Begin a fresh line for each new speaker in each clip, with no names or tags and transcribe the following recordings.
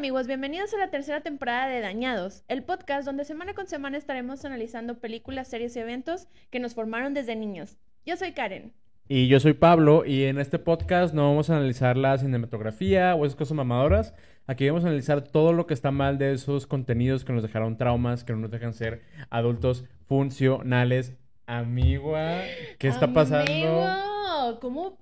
amigos, bienvenidos a la tercera temporada de Dañados, el podcast donde semana con semana estaremos analizando películas, series y eventos que nos formaron desde niños. Yo soy Karen.
Y yo soy Pablo y en este podcast no vamos a analizar la cinematografía o esas cosas mamadoras. Aquí vamos a analizar todo lo que está mal de esos contenidos que nos dejaron traumas, que no nos dejan ser adultos funcionales. Amigua, ¿qué está pasando?
Amigo, ¿Cómo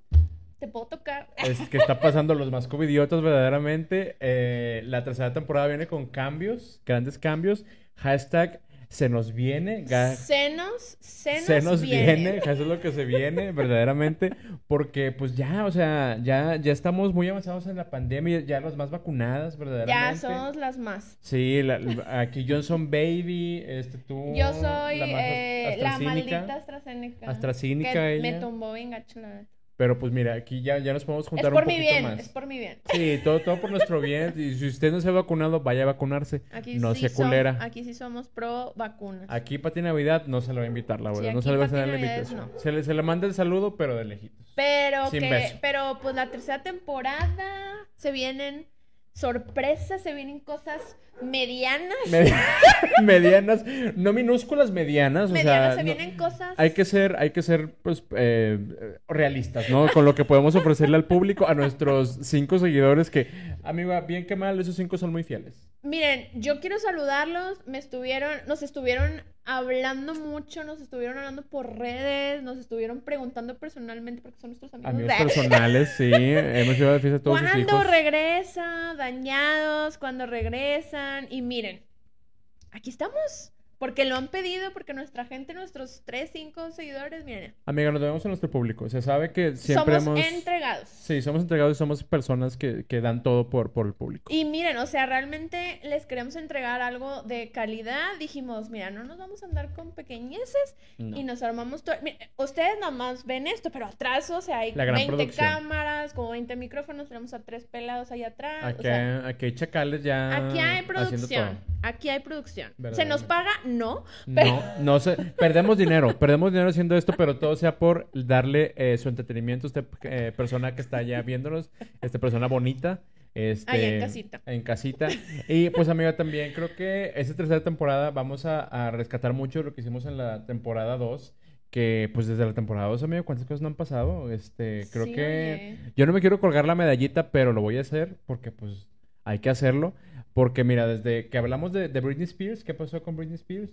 te puedo tocar?
Es que está pasando los más covidiotas verdaderamente. Eh, la tercera temporada viene con cambios, grandes cambios. Hashtag se nos viene. ga-
Se nos, se nos, viene.
viene, eso es lo que se viene verdaderamente, porque pues ya, o sea, ya, ya estamos muy avanzados en la pandemia, ya las más vacunadas
Ya
verdaderamente.
somos las más.
Sí, la- la- aquí Johnson Baby, este tú.
Yo soy
la más
eh, la maldita AstraZeneca.
AstraZeneca
que me
ella.
tumbó bien gacho, la.
Pero pues mira, aquí ya, ya nos podemos
Es
juntar
por
un
mi
poquito
bien,
más.
es por mi bien.
Sí, todo, todo por nuestro bien. Y si usted no se ha vacunado, vaya a vacunarse.
Aquí
no
sí
sea culera.
aquí sí somos pro vacunas.
Aquí Pati Navidad no se le va a invitar, la
Sí,
verdad. no se le va a hacer la invitación.
no.
Se, le, se le manda el saludo, pero de lejitos.
Pero
Sin
que,
beso.
pero pues la tercera temporada se vienen sorpresas, se vienen cosas medianas.
Medi- medianas, no minúsculas, medianas. O sea,
se
no-
vienen cosas.
hay que ser, hay que ser, pues, eh, realistas, ¿no? Con lo que podemos ofrecerle al público, a nuestros cinco seguidores que, amiga, bien que mal, esos cinco son muy fieles.
Miren, yo quiero saludarlos. Me estuvieron, nos estuvieron hablando mucho, nos estuvieron hablando por redes, nos estuvieron preguntando personalmente porque son nuestros amigos.
Amigos personales, sí, hemos ido de fiesta todos sus
¿Cuándo
hijos.
regresa? Dañados, cuando Y miren, aquí estamos. Porque lo han pedido, porque nuestra gente, nuestros 3, 5 seguidores, miren,
Amiga, nos debemos a nuestro público. Se sabe que siempre
somos
hemos...
entregados.
Sí, somos entregados y somos personas que, que dan todo por, por el público.
Y miren, o sea, realmente les queremos entregar algo de calidad. Dijimos, mira, no nos vamos a andar con pequeñeces
No.
y nos armamos todo. Ustedes nomás ven esto, pero atrás, o sea, hay
La gran
20
producción.
cámaras, como 20 micrófonos, tenemos a tres pelados ahí atrás. o
Aquí,
sea,
aquí hay chacales ya
Aquí hay
haciendo
producción. Aquí hay producción. ¿Se nos paga? No. Pero-
No, no sé. Perdemos dinero, perdemos dinero haciendo esto, pero todo sea por darle eh, su entretenimiento a esta eh, persona que está allá viéndonos, esta persona bonita. Este,
Allá en casita.
En casita. Y pues, amiga, también creo que esta tercera temporada vamos a, a rescatar mucho lo que hicimos en la temporada 2. Que pues desde la temporada 2, amigo, ¿cuántas cosas no han pasado? Este, creo
Sí,
que.
oye.
Yo no me quiero colgar la medallita, pero lo voy a hacer porque pues hay que hacerlo. Porque mira, desde que hablamos de, de Britney Spears, ¿qué pasó con Britney Spears?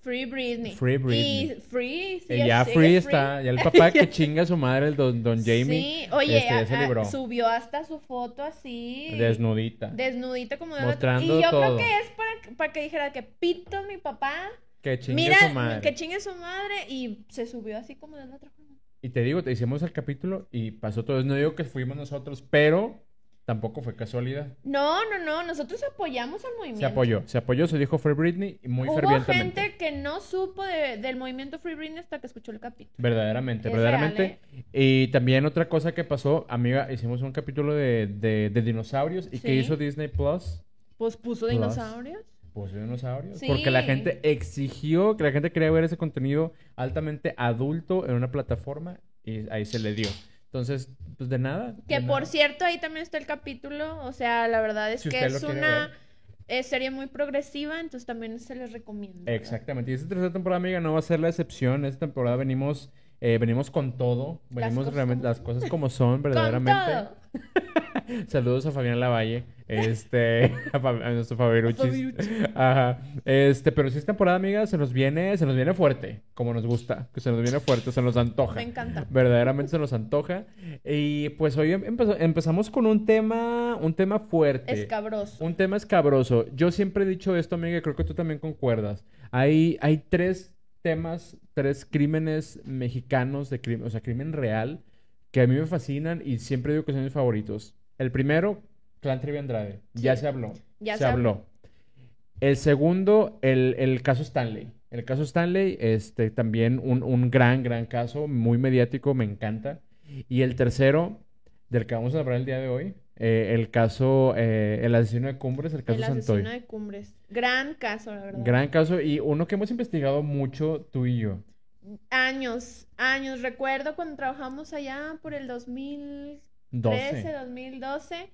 Free Britney.
Free Britney.
Y free, sí,
ya free está, ya el papá que chinga a su madre, el don, don Jamie,
Sí, oye,
este, se libró.
subió hasta su foto así.
desnudita.
Desnudita como de
Mostrando
Y yo
todo.
creo que es para, para que dijera que pito mi papá.
Que chingue
Mira,
a su madre.
que chingue su madre. Y se subió así como de la otra forma.
Y te digo, te hicimos el capítulo y pasó todo. No digo que fuimos nosotros, pero tampoco fue casualidad.
No, no, no. Nosotros apoyamos al movimiento.
Se apoyó, se apoyó, se dijo Free Britney y muy
Hubo
fervientemente.
gente que no supo de- del movimiento Free Britney hasta que escuchó el capítulo.
Verdaderamente,
Es
verdaderamente.
real,
Y también otra cosa que pasó, amiga, hicimos un capítulo de, de, de dinosaurios. ¿Y qué
Sí.
hizo Disney Plus?
Pues puso
Plus.
dinosaurios.
De dinosaurios.
Sí.
Porque la gente exigió que la gente quería ver ese contenido altamente adulto en una plataforma y ahí se le dio. Entonces, pues de nada.
Que
de
por
nada.
cierto, ahí también está el capítulo. O sea, la verdad es
Si
que es una eh, serie muy progresiva, entonces también se les recomienda. ¿verdad?
Exactamente. Y esta tercera temporada, amiga, no va a ser la excepción. Esta temporada venimos, eh, venimos con todo. Venimos realmente
como
las cosas como son,
Con
verdaderamente.
todo.
Saludos a Fabián Lavalle, este, a, a nuestro Fabiruchis. Ajá. Este, pero si esta temporada, amiga, se nos viene, se nos viene fuerte, como nos gusta, que se nos viene fuerte, se nos antoja.
Me encanta.
Verdaderamente se nos antoja. Y pues hoy em- empezó- empezamos con un tema, un tema fuerte.
Escabroso.
Un tema escabroso. Yo siempre he dicho esto, amiga, y creo que tú también concuerdas. Hay, hay tres temas, tres crímenes mexicanos de crimen, o sea, crimen real, que a mí me fascinan y siempre digo que son mis favoritos. El primero, Clan Trevi Andrade. Ya se habló.
Ya
se
se
habló. El segundo, el, el caso Stanley. El caso Stanley, este, también un, un gran, gran caso, muy mediático, me encanta. Y el tercero, del que vamos a hablar el día de hoy, eh, el caso, eh, el asesino de Cumbres, el caso
El
Santoy.
asesino de Cumbres. Gran caso, la verdad.
Gran caso y uno que hemos investigado mucho tú y yo.
Años, años. Recuerdo cuando trabajamos allá por el 2013,
12.
2012.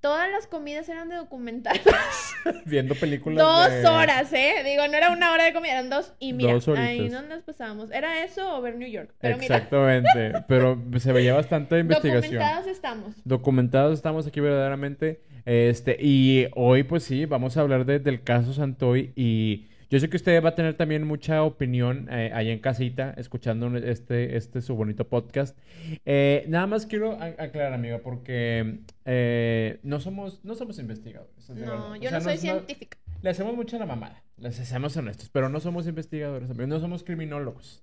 Todas las comidas eran de documentales.
Viendo películas
dos
de-
horas, ¿eh? Digo, no era una hora de comida, eran dos. Y mira,
Dos
ahí no nos pasábamos. ¿Era eso o ver New York? Pero mira,
Exactamente. Pero se veía bastante investigación.
documentados estamos.
Documentados estamos aquí verdaderamente. Este, y hoy, pues sí, vamos a hablar de- del caso Santoy. Y yo sé que usted va a tener también mucha opinión eh, allá en casita, escuchando este, este su bonito podcast. Eh, nada más quiero aclarar, amiga, porque eh, no somos, no somos investigadores. verdad.
No,
O
yo
sea,
no soy científica.
le hacemos mucho a la mamada, les hacemos honestos, pero no somos investigadores, amigos, no somos criminólogos.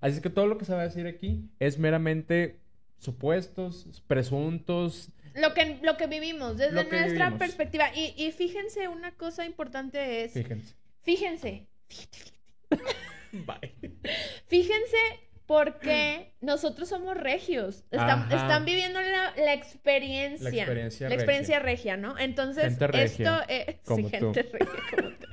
Así es que todo lo que se va a decir aquí es meramente supuestos, presuntos.
Lo que, lo que vivimos desde nuestra
vivimos.
perspectiva. Y, y fíjense, una cosa importante es,
Fíjense.
Fíjense,
Bye.
fíjense porque nosotros somos regios. Están, están viviendo la, la experiencia.
La experiencia
La experiencia regia, ¿no? Entonces,
Gente regia,
esto es...
como
sí,
tú.
gente regia como tú.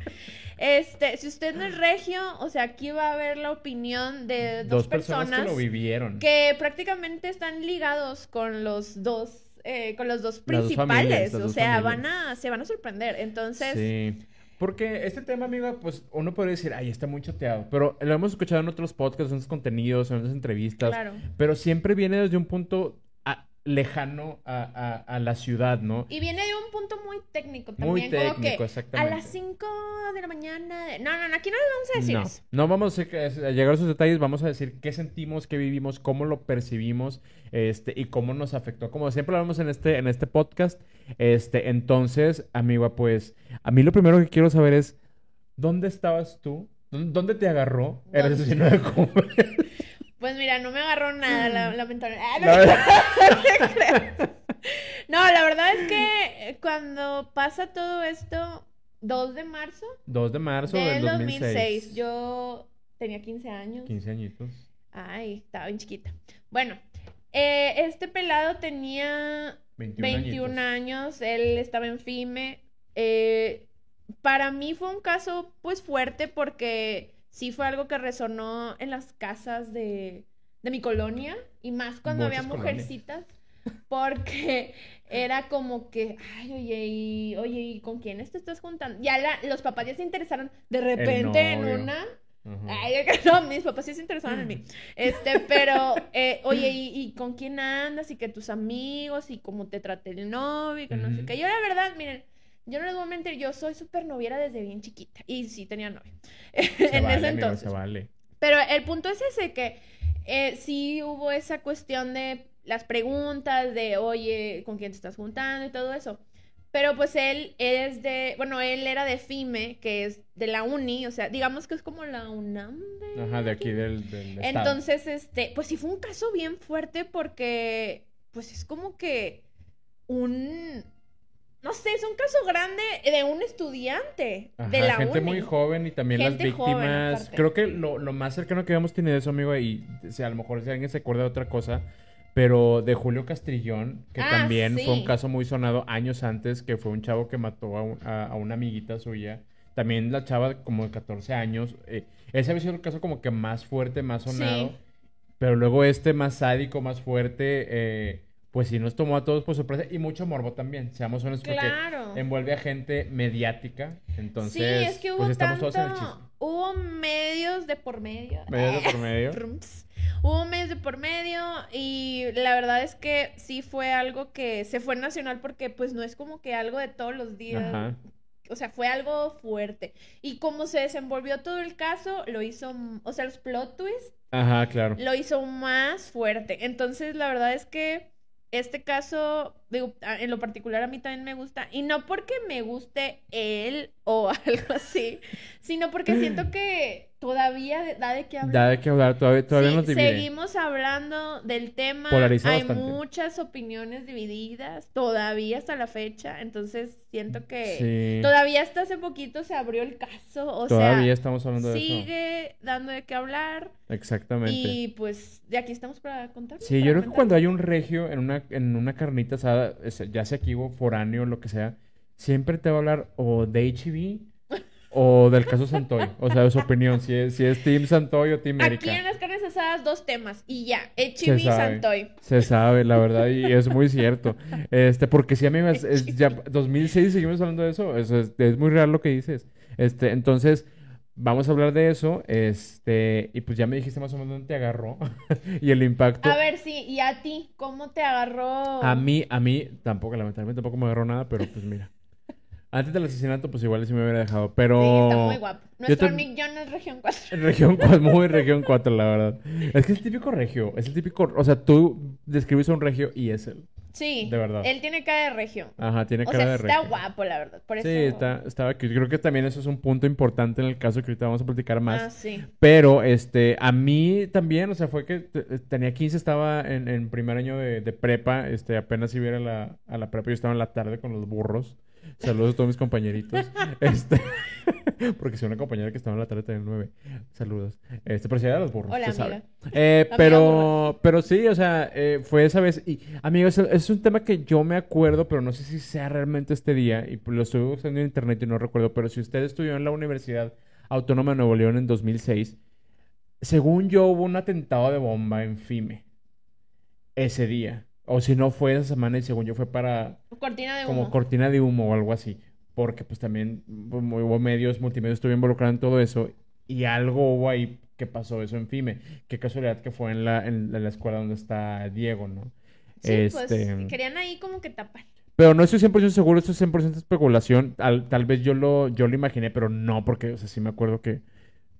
Este, si usted no es regio, o sea, aquí va a haber la opinión de dos,
Dos personas, que lo vivieron.
que prácticamente están ligados con los dos eh, con los dos principales,
familias,
o sea,
familias.
van a se van a sorprender. Entonces,
Sí. Porque este tema, amiga, pues uno podría decir, ay, está muy choteado. Pero lo hemos escuchado en otros podcasts, en otros contenidos, en otras entrevistas.
claro.
Pero siempre viene desde un punto lejano a, a- a la ciudad, ¿no?
Y viene de un punto muy técnico
Muy
también, como
técnico,
que a
exactamente.
las 5 de la mañana, no, no, no, aquí no les vamos a decir
No,
eso.
no vamos a, a llegar a esos detalles, vamos a decir qué sentimos, qué vivimos, cómo lo percibimos, este, y cómo nos afectó. Como siempre lo hablamos en este, en este podcast. Este, entonces, amiga, pues, a mí lo primero que quiero saber es, ¿dónde estabas tú? ¿Dó- ¿Dónde te agarró el
¿Dónde?
asesino de Cumbres?
Pues mira, no me agarró nada, la- lamentablemente. No,
La-
creas. No, la verdad es que eh, cuando pasa todo esto, 2 de marzo
2 de marzo
del
del 2006.
2006, yo tenía 15 años.
15 añitos.
Ay, estaba bien chiquita. Bueno, eh, este pelado tenía
21,
21
añitos.
años, él estaba en FIME. Eh, para mí fue un caso pues fuerte porque sí fue algo que resonó en las casas de, de mi colonia y más cuando había
colonias.
mujercitas porque era como que, ay, oye, y, oye, ¿y con quiénes te estás juntando? Ya la- los papás ya se interesaron de repente en una.
Ajá.
Ay, no, mis papás sí se interesaban en mí. Este, pero, eh, oye, ¿y, y con quién andas? Y que tus amigos, y cómo te trate el novio, y que no sé qué. Yo, la verdad, miren, yo no les voy a mentir, yo soy súper noviera desde bien chiquita. Y sí tenía novio. En
vale,
ese
amigo,
entonces.
se vale.
Pero el punto es ese, que eh, sí hubo esa cuestión de las preguntas, de, oye, ¿con quién te estás juntando? Y todo eso. Pero pues él es de, bueno, él era de FIME, que es de la uni, o sea, digamos que es como la UNAM de
Ajá, de aquí del, del estado.
entonces, este, pues sí fue un caso bien fuerte porque, pues es como que un, no sé, es un caso grande de un estudiante de la
gente
uni.
muy joven y también
Gente
las víctimas. Creo que lo, lo más cercano que habíamos tenido de eso, amigo, y a lo mejor si alguien se acuerda de otra cosa, pero de Julio Castrillón, que
Ah,
también fue un caso muy sonado años antes, que fue un chavo que mató a, un- a- a una amiguita suya. También la chava como de 14 años. eh, ese había sido el caso como que más fuerte, más sonado.
Sí.
Pero luego este más sádico, más fuerte, eh, pues sí nos tomó a todos por sorpresa. Y mucho morbo también, seamos honestos, porque envuelve a gente mediática. Entonces,
sí, es que hubo
pues estamos todos en el
tanto,
chisme.
hubo medios de por medio.
Medios de por medio.
Hubo medios de por medio y la verdad es que sí fue algo que se fue nacional porque pues no es como que algo de todos los días.
Ajá.
O sea, fue algo fuerte. Y como se desenvolvió todo el caso, lo hizo, o sea, los plot twists
Ajá, claro.
lo hizo más fuerte. Entonces, la verdad es que este caso, digo, en lo particular a mí también me gusta. Y no porque me guste él o algo así, sino porque siento que todavía da de qué hablar.
Da de qué hablar, todavía, todavía
Sí,
nos divide.
seguimos hablando del tema.
Polariza
Hay
bastante.
muchas opiniones divididas todavía hasta la fecha. Entonces siento que
Sí.
todavía hasta hace poquito se abrió el caso. O
Todavía
sea,
estamos hablando de eso.
sigue dando de qué hablar.
Exactamente.
Y pues de aquí estamos para contar.
Sí, yo creo que cuando hay un regio en una, en una carnita asada, es- ya sea aquí o foráneo, lo que sea, siempre te va a hablar o de HB o del caso Santoy? O sea, su opinión, si es, si es Team Santoy o Team Erika.
Aquí en las carnes asadas dos temas y ya, el chibi Santoy.
Se sabe, la verdad, y es muy cierto. Este, porque si a mí es, ya 2006 seguimos hablando de eso, es, es muy real lo que dices. Este, entonces, Vamos a hablar de eso, este, y pues ya me dijiste más o menos dónde te agarró y el impacto.
A ver, sí, y a ti, ¿cómo te agarró?
A mí, a mí tampoco, lamentablemente tampoco me agarró nada, pero pues mira. Antes del asesinato, pues igual sí me hubiera dejado, pero...
Sí, está muy guapo. Nuestro Nick John es región 4.
Región 4, muy región 4, la verdad. Es que es el típico regio, es el típico... O sea, tú describes a un regio y es él.
Sí.
De verdad.
Él tiene cara de regio.
Ajá, tiene cara
sea,
de regio.
está guapo, la verdad. Por
sí, está, estaba cute. Creo que también eso es un punto importante en el caso que ahorita vamos a platicar más.
Ah, sí.
Pero, este, a mí también, o sea, fue que tenía 15, estaba en, en primer año de, de, prepa, este, apenas iba a, la, a la prepa, yo estaba en la tarde con los burros. Saludos a todos mis compañeritos. Este, porque soy una compañera que estaba en la tarde también nueve. Saludos. Este, pero si era los burros.
Hola, amiga.
Eh, pero, pero sí, o sea, eh, fue esa vez. Y, amigos, es un tema que yo me acuerdo, pero no sé si sea realmente este día. Y lo estuve buscando en internet y no recuerdo. Pero si usted estudió en la Universidad Autónoma de Nuevo León en 2006, según yo hubo un atentado de bomba en FIME ese día. O si no fue esa semana y según yo fue para...
Cortina de
humo. Como cortina de humo o algo así. Porque pues también pues, hubo medios, multimedia estuve involucrado en todo eso. Y algo hubo ahí que pasó eso en FIME. Qué casualidad que fue en la, en la escuela donde está Diego, ¿no?
Sí, pues este, querían ahí como que tapar.
Pero no estoy 100% seguro, esto es 100% especulación. Tal, tal vez yo lo, yo lo imaginé, pero no, porque, o sea, sí me acuerdo que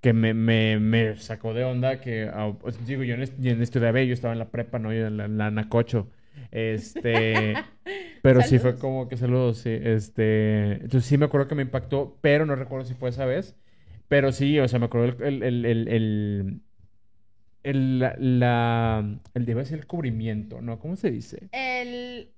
que me, me, me, sacó de onda que, ah, pues, digo, yo en, en estudiaba, yo estaba en la prepa, ¿no? Yo en la, en la Nacocho. Este, pero sí fue como que saludos, sí, este, entonces sí me acuerdo que me impactó, pero no recuerdo si fue esa vez, pero sí, o sea, me acuerdo el, el, el, el, el la, el, debe ser el cubrimiento, ¿no? ¿Cómo se dice?
El...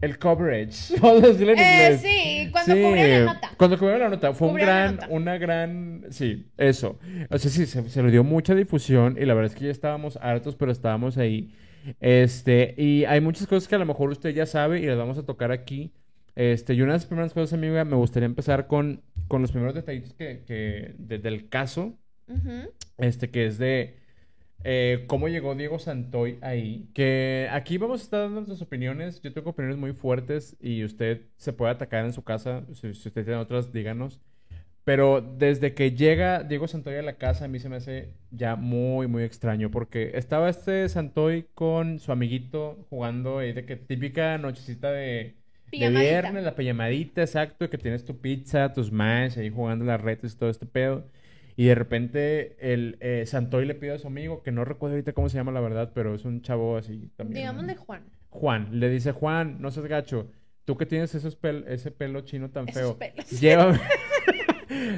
El coverage. Vamos a decirlo en
eh, Sí, cuando sí, cubrió la nota.
Cuando cubrió la nota. Fue un gran, una gran. Sí, eso. O sea, sí, se, se, le dio mucha difusión y la verdad es que ya estábamos hartos, pero estábamos ahí. Este, y hay muchas cosas que a lo mejor usted ya sabe y las vamos a tocar aquí. Este, y una de las primeras cosas, amiga, me gustaría empezar con, con los primeros detalles que, que del caso. Este, que es de eh, cómo llegó Diego Santoy ahí. Que aquí vamos a estar dando nuestras opiniones. Yo tengo opiniones muy fuertes y usted se puede atacar en su casa. Si, si usted tiene otras, díganos. Pero desde que llega Diego Santoy a la casa, a mí se me hace ya muy, muy extraño. Porque estaba este Santoy con su amiguito jugando ahí de que típica nochecita de, de viernes, la pijamadita, exacto, que tienes tu pizza, tus mash ahí jugando las redes y todo este pedo. Y de repente el eh, Santoy le pide a su amigo, que no recuerdo ahorita cómo se llama la verdad, pero es un chavo así también.
Digamos de Juan.
Juan, le dice, Juan, no seas gacho, tú que tienes esos ese pelo chino tan feo, llévame...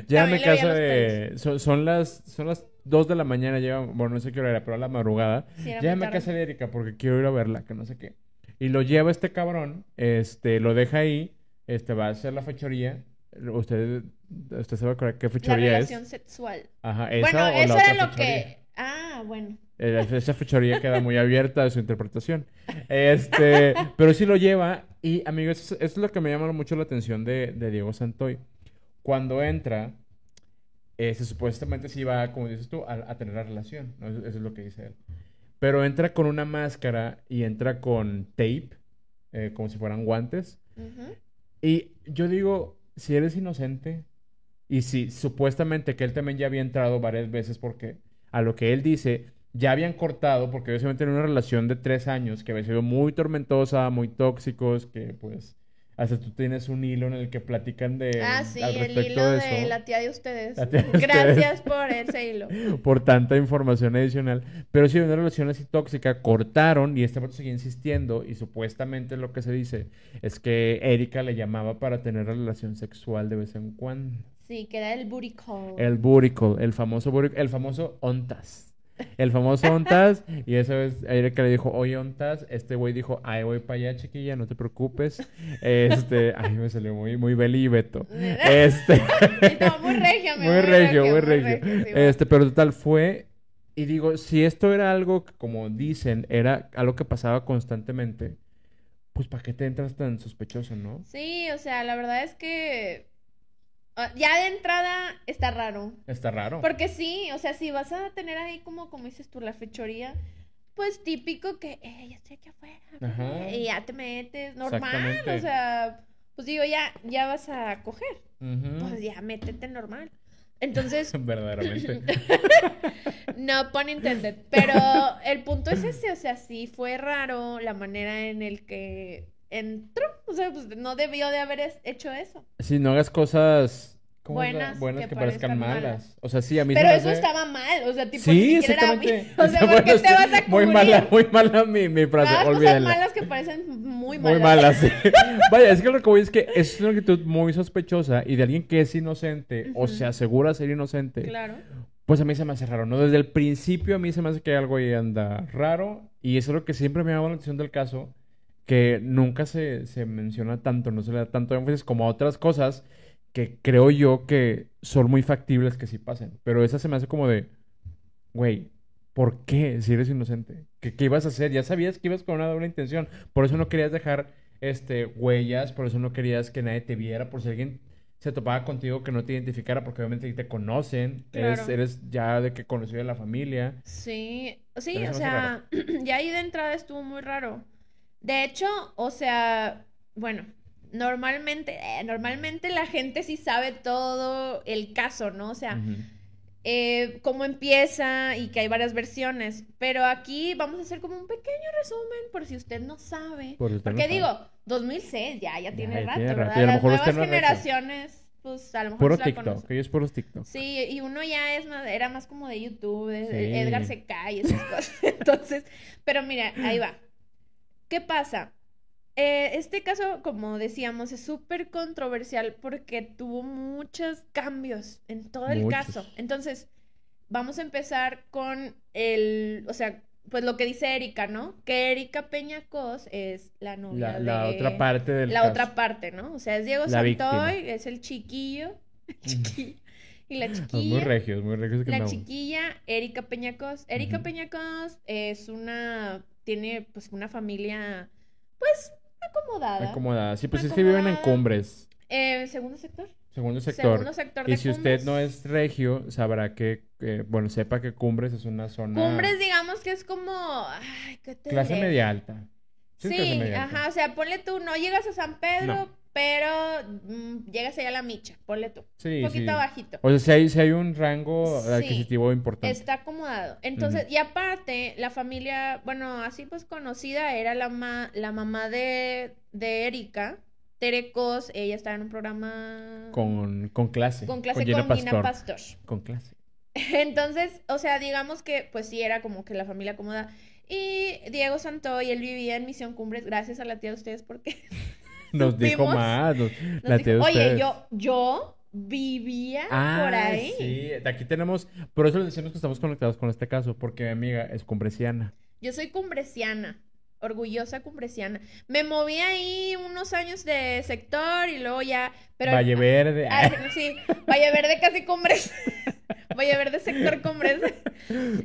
Llévame a casa de. Son, las son las 2 de la mañana, lleva, bueno, no sé qué hora era, pero a la madrugada. llévame a casa de Erika porque quiero ir a verla, que no sé qué. Y lo lleva este cabrón, este, lo deja ahí, este, va a hacer la fechoría. Usted, usted se va a acordar qué fechoría
es. La relación sexual.
Ajá, esa
bueno,
o
eso
la
era lo que. Ah, bueno.
Eh, esa fechoría queda muy abierta de su interpretación. Este, pero sí lo lleva. Y, amigos, eso, es lo que me llama mucho la atención de, de Diego Santoy cuando entra, ese supuestamente sí va, como dices tú, a, tener la relación. Eso, es lo que dice él. Pero entra con una máscara y entra con tape, eh, como si fueran guantes. Y yo digo, si eres inocente, y si supuestamente que él también ya había entrado varias veces, porque a lo que él dice, ya habían cortado, porque obviamente en una relación de tres años que había sido muy tormentosa, muy tóxicos, que pues hasta tú tienes un hilo en el que platican de
ah, sí, el hilo de, la tía de ustedes. Gracias por ese hilo.
por tanta información adicional. Pero sí, una relación así tóxica, cortaron y este vato seguía insistiendo y supuestamente lo que se dice es que Erika le llamaba para tener relación sexual de vez en cuando.
Sí, que era el booty call.
El booty call, el famoso booty, el famoso ontas el famoso Ontas. Y esa vez Erika le dijo, oye Ontas, este güey dijo, ay, voy para allá, chiquilla, no te preocupes. Este, ay, me salió muy, muy Beli y Beto. Este.
muy regio,
muy, regio, muy regio. este, pero total fue. Y digo, si esto era algo que, como dicen, era algo que pasaba constantemente, pues ¿para qué te entras tan sospechoso, no?
Sí, o sea, la verdad es que Ya de entrada está raro.
Está raro.
Porque sí, o sea, si vas a tener ahí como, como dices tú, la fechoría, pues típico que, eh, ya estoy aquí afuera.
Ajá.
Y ya te metes, normal, o sea, pues digo, ya, ya vas a coger,
Ujú.
pues ya métete normal. Entonces,
Verdaderamente.
no pun intended, pero el punto es ese, o sea, sí fue raro la manera en el que entró, o sea, pues no debió de haber hecho eso.
Si no hagas cosas ¿cómo es la-
Buenas,
buenas
que
que, parezcan
parezcan
malas.
malas.
O sea, sí, a mí
Pero eso
hace-
estaba mal, o sea, tipo,
Sí,
era
exactamente.
bien. O sea, ¿por qué te vas a
Muy
cubrir?
mala, muy mala mi, mi frase,
Hagas cosas malas que parecen muy malas.
Muy mala, sí. Vaya, es que lo que voy es que es una actitud muy sospechosa y de alguien que es inocente o se asegura ser inocente,
Claro.
pues a mí se me hace raro, ¿no? Desde el principio a mí se me hace que algo ahí anda raro y eso es lo que siempre me llama la atención del caso, que nunca se, se menciona tanto, no se le da tanto énfasis como a otras cosas que creo yo que son muy factibles que sí pasen. Pero esa se me hace como de, güey, ¿por qué si eres inocente? ¿Qué, qué ibas a hacer? Ya sabías que ibas con una doble intención. Por eso no querías dejar este, huellas, por eso no querías que nadie te viera, por si alguien se topaba contigo que no te identificara, porque obviamente te conocen, eres,
Claro.
eres ya de que conocido de la familia.
Sí, sí, o sea, ya ahí de entrada estuvo muy raro. De hecho, o sea, bueno, normalmente, eh, normalmente la gente sí sabe todo el caso, ¿no? O sea, eh, cómo empieza y que hay varias versiones. Pero aquí vamos a hacer como un pequeño resumen por si usted no sabe.
Por no
Porque
sabe.
digo, 2006 ya, ya tiene
ya
rato,
tiene rato,
¿verdad?
y a lo
Las
mejor
nuevas
no
generaciones, pues a lo mejor
Puro
sí la
TikTok, ellos puros TikTok.
Sí, y uno ya es más, era más como de YouTube, de-
Sí.
de Edgar se cae y esas cosas. Entonces, pero mira, ahí va. ¿Qué pasa? Eh, este caso, como decíamos, es súper controversial porque tuvo muchos cambios en todo el
Muchos.
caso. Entonces, vamos a empezar con el, o sea, pues lo que dice Erika, ¿no? Que Erika Peñacos es la novia
La, la
de-
otra parte del
la
caso.
otra parte, ¿no? O sea, es Diego
La
Santoy,
víctima.
es el chiquillo, el chiquillo, y la
Son
chiquilla.
muy regios, muy regios que
La chiquilla, Erika Peñacos. Erika
Ujú.
Peñacos es una, tiene pues una familia, pues, acomodada.
acomodada. Sí, pues es que viven en
Acomodada.
Cumbres,
Eh, segundo sector.
segundo sector.
Segundo sector
Y
de
si usted no es regio, sabrá que, eh, bueno, sepa que Cumbres es una zona
Cumbres, digamos que es como, ay, ¿qué te
clase
diré?
media alta.
Sí,
es clase media alta.
ajá, o sea, ponle tú, no llegas a San Pedro,
No.
Pero mm, llegas allá a la micha, ponle tú.
Sí,
un poquito
sí.
abajito.
O sea, si hay, si hay un rango
Sí.
adquisitivo importante.
Está acomodado. Entonces, y aparte, la familia, bueno, así pues conocida, era la, ma- la mamá de, de Erika, Tere Cos, ella estaba en un programa
Con, con clase.
con clase
Gina
con Gina
Pastor.
Pastor.
Con clase.
Entonces, o sea, digamos que pues sí era como que la familia acomodada. Y Diego Santoy, él vivía en Misión Cumbres, gracias a la tía de ustedes, porque
Nos dijo más. nos-
nos
la
dijo,
tía de
oye, yo, yo vivía
Ah,
por ahí.
sí. De Aquí tenemos. Por eso les decimos que estamos conectados con este caso, porque mi amiga es cumbresiana.
Yo soy cumbresiana, orgullosa cumbresiana. Me moví ahí unos años de sector y luego ya, pero
Valle Verde.
Ay, sí, Valle Verde casi cumbres. Valle Verde sector cumbres.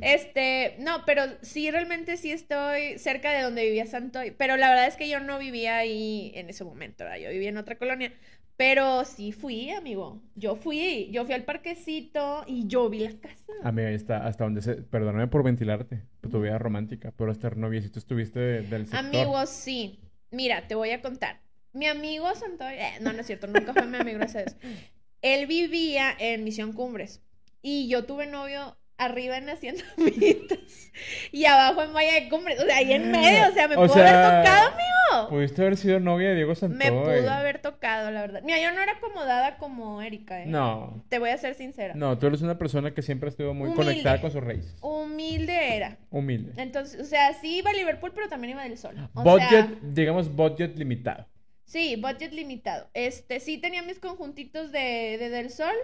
Este, no, pero sí realmente sí estoy cerca de donde vivía Santoy, pero la verdad es que yo no vivía ahí en ese momento, ¿verdad? yo vivía en otra colonia. Pero sí fui, amigo. Yo fui, yo fui al parquecito y yo vi la casa.
Amiga, ahí está, hasta donde se. Perdóname por ventilarte, por tu vida romántica, pero hasta noviecito estuviste de- del sector.
Amigos, sí. Mira, te voy a contar. Mi amigo Santoy, eh, no, no es cierto, nunca fue mi amigo, gracias a Dios. Él vivía en Misión Cumbres y yo tuve novio arriba en Hacienda Mitas y abajo en Valle de Cumbres, o sea, ahí en medio, o sea, me
O
pudo
sea,
haber tocado, amigo.
Pudiste haber sido novia de Diego Santoy.
Me pudo haber tocado, la verdad. Mira, yo no era acomodada como Erika, ¿eh?
No.
Te voy a ser sincera.
No, tú eres una persona que siempre estuvo muy
Humilde.
conectada con sus raíces.
Humilde era.
Humilde.
Entonces, o sea, sí iba a Liverpool, pero también iba del Sol. O
budget,
sea,
digamos, budget limitado.
Sí, budget limitado. Este, sí tenía mis conjuntitos de, de Del Sol,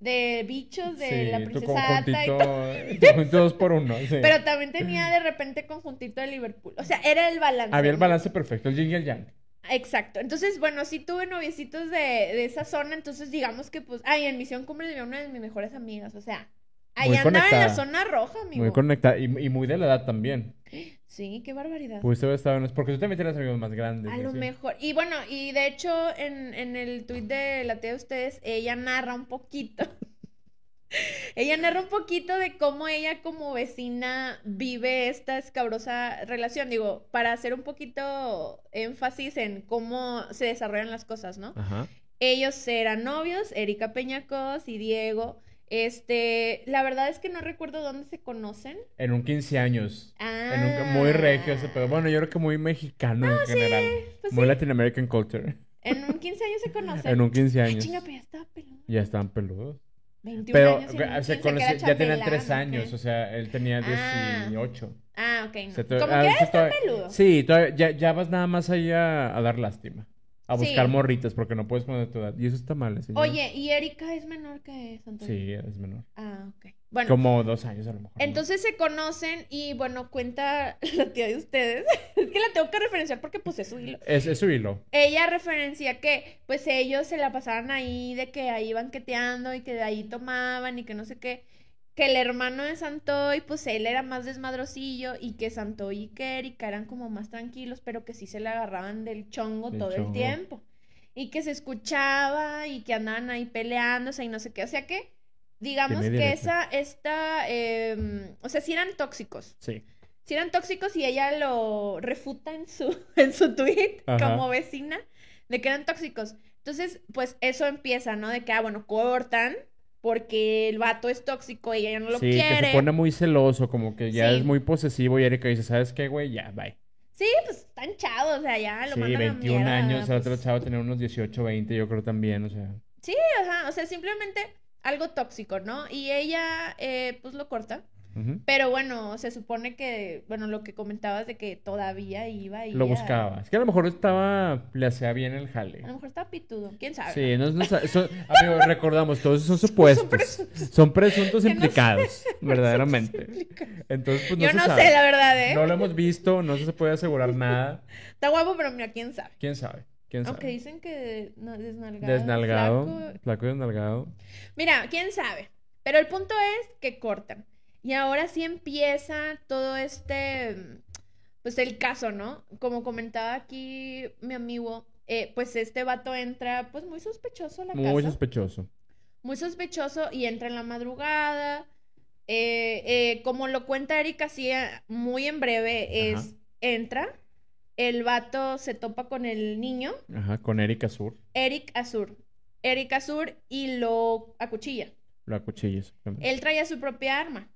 de bichos, de
sí,
la
tu
princesa Ata y todo.
tu dos por uno, sí.
Pero también tenía de repente conjuntito de Liverpool. O sea, era el balance.
Había el balance perfecto, el yin y el yang.
Exacto. Entonces, bueno, sí tuve noviecitos de, de esa zona. Entonces, digamos que, pues, ay, en Misión Cumbre vivía una de mis mejores amigas. O sea, ahí andaba en la zona roja, amigo.
Muy conectada y, y muy de la edad también.
Sí, qué barbaridad.
Pudiste haber estado en... Porque tú también tienes amigos más grandes.
A lo mejor. Y bueno, y de hecho, en, en el tuit de la tía de ustedes, ella narra un poquito. ella narra un poquito de cómo ella como vecina vive esta escabrosa relación. Digo, para hacer un poquito énfasis en cómo se desarrollan las cosas, ¿no?
Ajá.
Ellos eran novios, Erika Peñacos y Diego. Este, la verdad es que no recuerdo dónde se conocen.
En un 15 años.
Ah.
En un, muy regio ese pedo. Bueno, yo creo que muy mexicano en general.
pues
muy
sí.
Latin American culture.
En un 15 años se conocen.
En un 15
Ah,
años.
chinga, pero ya estaba peludo.
Ya estaban peludos.
21
Pero
años y en un
o sea,
15,
conoce- ya tenían
chambelán,
3
¿o
años.
qué?
O sea, él tenía
Ah.
18.
Ah, ok, no. Como
ah,
que está peludo.
Sí, todavía- ya, ya vas nada más ahí a, a dar lástima. A
Sí.
buscar morritas porque no puedes poner tu edad. Y eso está mal, señor.
Oye, ¿y Erika es menor que Santos?
Sí, es menor.
Ah, ok. Bueno,
Como dos años a lo mejor. ¿no?
entonces se conocen y bueno, cuenta la tía de ustedes. es que la tengo que referenciar porque puse su hilo.
Es, es su hilo.
Ella referencia que pues ellos se la pasaban ahí, de que ahí banqueteando y que de ahí tomaban y que no sé qué. Que el hermano de Santoy, pues él era más desmadrosillo y que Santoy y que Erika eran como más tranquilos, pero que sí se le agarraban del chongo
Del
todo
chongo.
el tiempo. Y que se escuchaba y que andaban ahí peleándose y no sé qué. O sea que, digamos que
directo.
esa, esta, em, o sea, sí eran tóxicos
Sí.
si eran tóxicos y ella lo refuta en su, en su tweet
Ajá.
como vecina de que eran tóxicos. Entonces, pues eso empieza, ¿no? De que, ah, bueno, cortan porque el vato es tóxico y ella no lo
sí, que
quiere.
se pone muy celoso, como que ya
Sí.
es muy posesivo y Erika dice, ¿sabes qué, güey? Ya, bye.
Sí, pues están chavos, o sea, ya lo
Sí,
mandan a
21
mierda,
años, el otro
pues.
chavo tenía unos 18, 20, yo creo también, o sea.
Sí, ajá, o sea, simplemente algo tóxico, ¿no? Y ella, eh, pues lo corta. Pero bueno, se supone que, bueno, lo que comentabas de que todavía iba y
Lo buscaba. Es que a lo mejor estaba, le hacía bien el jale.
A lo mejor estaba pitudo, quién sabe.
Sí, no, no, son- recordamos, todos esos son supuestos.
presuntos.
Son presuntos
no
implicados, verdaderamente. Entonces, pues no
Yo
se
no
sabe.
sé, la verdad, ¿eh?
No lo hemos visto, no se puede asegurar nada.
Está guapo, pero mira, quién sabe.
¿Quién sabe? ¿Quién sabe?
Aunque dicen que desnalgado.
Desnalgado,
flaco.
flaco y desnalgado.
Mira, quién sabe. Pero el punto es que cortan. Y ahora sí empieza todo este, pues el caso, ¿no? Como comentaba aquí mi amigo, eh, pues este vato entra, pues muy sospechoso a la
Muy
casa.
sospechoso.
muy sospechoso y entra en la madrugada. Eh, eh, como lo cuenta Erika, así eh, muy en breve, es,
Ajá.
entra, el vato se topa con el niño,
Ajá, con Erika Sur.
Eric Azur. Eric Azur y lo acuchilla.
La cuchilla, exactamente.
Él traía su propia arma.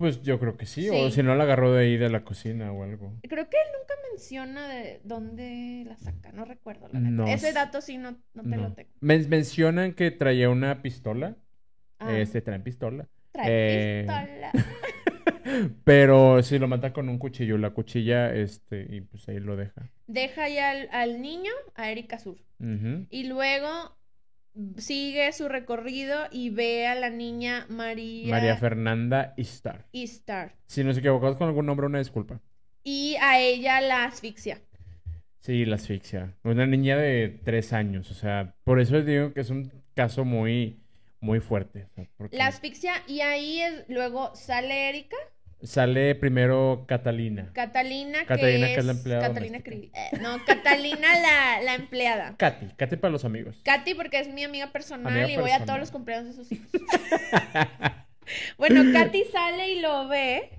Pues yo creo que sí,
Sí.
o si no la agarró de ahí de la cocina o algo.
Creo que él nunca menciona de dónde la saca, no recuerdo. La neta.
No
Ese dato sí no, no te
No.
lo tengo.
Men- mencionan que traía una pistola.
Ah,
Este, traen pistola.
trae
eh,
pistola.
Pero si lo mata con un cuchillo, la cuchilla, este, y pues ahí lo deja.
Deja ya al, al niño, a Eric Azur.
Ujú.
Y luego sigue su recorrido y ve a la niña María,
María Fernanda Istar.
Istar.
Si nos equivocamos con algún nombre, una disculpa.
Y a ella la asfixia.
Sí, la asfixia. Una niña de tres años, o sea, por eso les digo que es un caso muy, muy fuerte. o sea, porque
La asfixia y ahí es, luego sale Erika,
Sale primero Catalina.
Catalina,
Catalina,
que
que es la
es
empleada
Catalina. Eh, no, Catalina la, la empleada.
Katy, Katy para los amigos.
Katy porque es mi amiga personal
Amiga
y voy a todos los cumpleaños de sus hijos. bueno, Katy sale y lo ve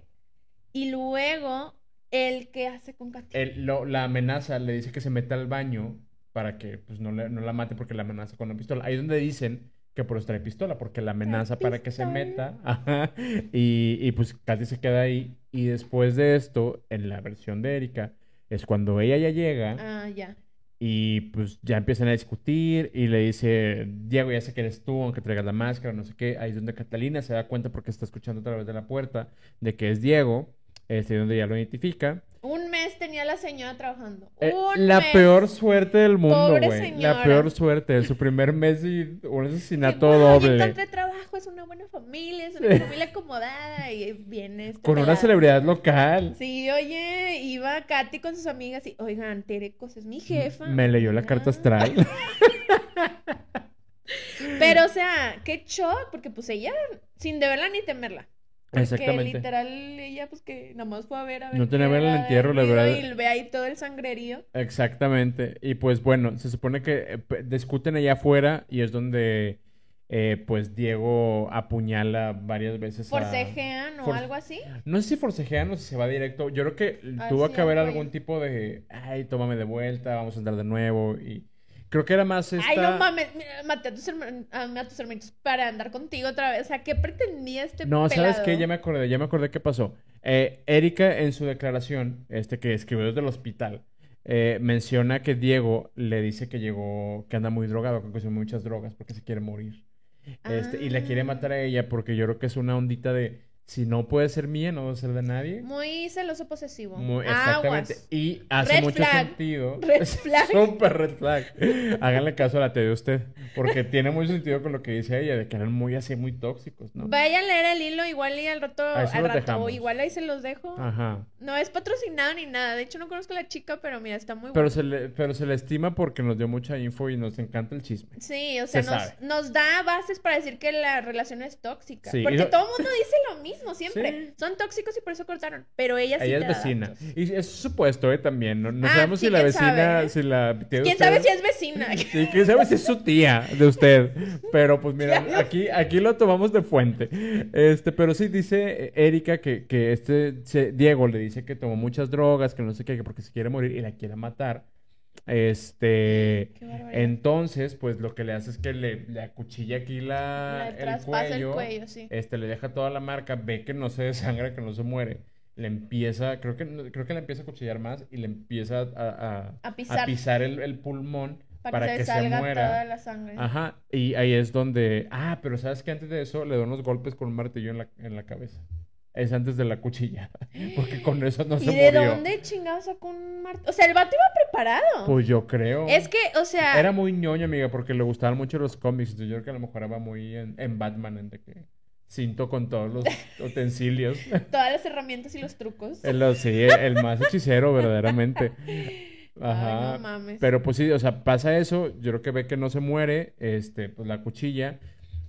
y luego el que hace con Katy.
Él lo- la amenaza, le dice que se meta al baño para que pues, no, le- no la mate porque la amenaza con la pistola. Ahí es donde dicen que por eso trae pistola, porque la amenaza para que se meta. Ajá, y, y pues Katy se queda ahí. Y después de esto, en la versión de Erika, es cuando ella ya llega
Ah, ya.
y pues ya empiezan a discutir y le dice, Diego, ya sé que eres tú, aunque traigas la máscara, no sé qué. Ahí es donde Catalina se da cuenta porque está escuchando a través de la puerta de que es Diego. Este, donde ya lo identifica.
Un mes tenía la señora trabajando.
Eh,
Un
la
mes.
peor suerte del mundo, güey. La peor suerte. En su primer mes y un
Sí,
asesinato
"Ay,
doble.
encontré trabajo, es una buena familia, es una
Sí.
familia acomodada y viene este
Con una celebridad local.
Sí, oye, iba Katy con sus amigas y, oigan, Terecos es mi jefa.
Me leyó la carta
Ah.
astral.
Pero, o sea, qué shock, porque pues ella, sin deberla ni temerla. Porque
Exactamente.
literal ella pues que nada más fue a ver a ver
No tenía
qué
ver el entierro, la verdad.
Y ve ahí todo el sangrerío.
Exactamente. Y pues bueno, se supone que eh, discuten allá afuera y es donde eh, pues Diego apuñala varias veces a...
Forcejean o
For-
algo así.
No sé si forcejean o si se va directo. Yo creo que
Ah,
tuvo
sí,
que haber
al
algún tipo de, ay, tómame de vuelta, vamos a entrar de nuevo. Y creo que era más esta...
Ay, no mames, maté a tus, herman- a, tus hermanitos para andar contigo otra vez. O sea, ¿qué pretendía este
No, ¿sabes qué? Ya me acordé, ya me acordé qué pasó. Eh, Erika en su declaración, este que escribió desde el hospital, eh, menciona que Diego le dice que llegó, que anda muy drogado, que consume muchas drogas porque se quiere morir. Este, y la quiere
Ah.
matar a ella porque yo creo que es una ondita de, si no puede ser mía, no va a ser de nadie.
Muy celoso posesivo.
Muy- exactamente.
Aguas.
Y hace
Red
mucho
flag.
sentido.
Red flag.
Súper red flag. Háganle caso a la T de usted. Porque tiene mucho sentido con lo que dice ella, de que eran muy así, muy tóxicos, ¿no?
Vayan a leer el hilo, igual y al rato, al rato,
dejamos.
igual ahí se los dejo.
Ajá.
No es patrocinado ni nada. De hecho, no conozco a la chica, pero mira, está muy
Pero se le, pero se le estima porque nos dio mucha info y nos encanta el chisme.
Sí, o sea,
Se
nos, da bases para decir que la relación es tóxica.
Sí,
Porque
lo-
todo el mundo dice lo mismo siempre.
Sí.
Son tóxicos y por eso cortaron. Pero ella sí
Ella
te
es vecina. Y es supuesto, ¿eh? También. No, no
Ah,
sabemos
sí,
si la vecina,
sabe,
si la
¿Quién
usted-
sabe si es vecina?
Sí, quién sabe si es su tía de usted. Pero pues mira, aquí, aquí lo tomamos de fuente. Este, pero sí dice eh, Erika que, que este Diego le dice que tomó muchas drogas, que no sé qué, que porque se quiere morir y la quiere matar. Este, entonces, pues lo que le hace es que le, le acuchilla aquí la,
Le
el
traspasa el
cuello.
cuello, sí.
Este, le deja toda la marca, ve que no se desangra, que no se muere. Le empieza, creo que, creo que le empieza a cuchillar más y le empieza a, a,
A pisar.
pisar el, el pulmón
Para,
para
que,
que
se
se
salga
muera.
toda la sangre.
Ajá, y ahí es donde. Ah, pero sabes que antes de eso le da unos golpes con un martillo en la, en la cabeza. Es antes de la cuchilla. Porque con eso no
¿Y
se
de
murió.
dónde chingados sacó un martillo? O sea, el vato iba preparado.
Pues yo creo.
Es que, o sea,
Era muy ñoño, amiga, porque le gustaban mucho los cómics. Entonces yo creo que a lo mejor era muy en, en Batman, en de que cinto con todos los utensilios.
todas las herramientas y los trucos.
El, sí, el más hechicero, verdaderamente. Ajá.
Ay, no mames.
Pero pues sí, o sea, pasa eso, yo creo que ve que no se muere, este, pues la cuchilla.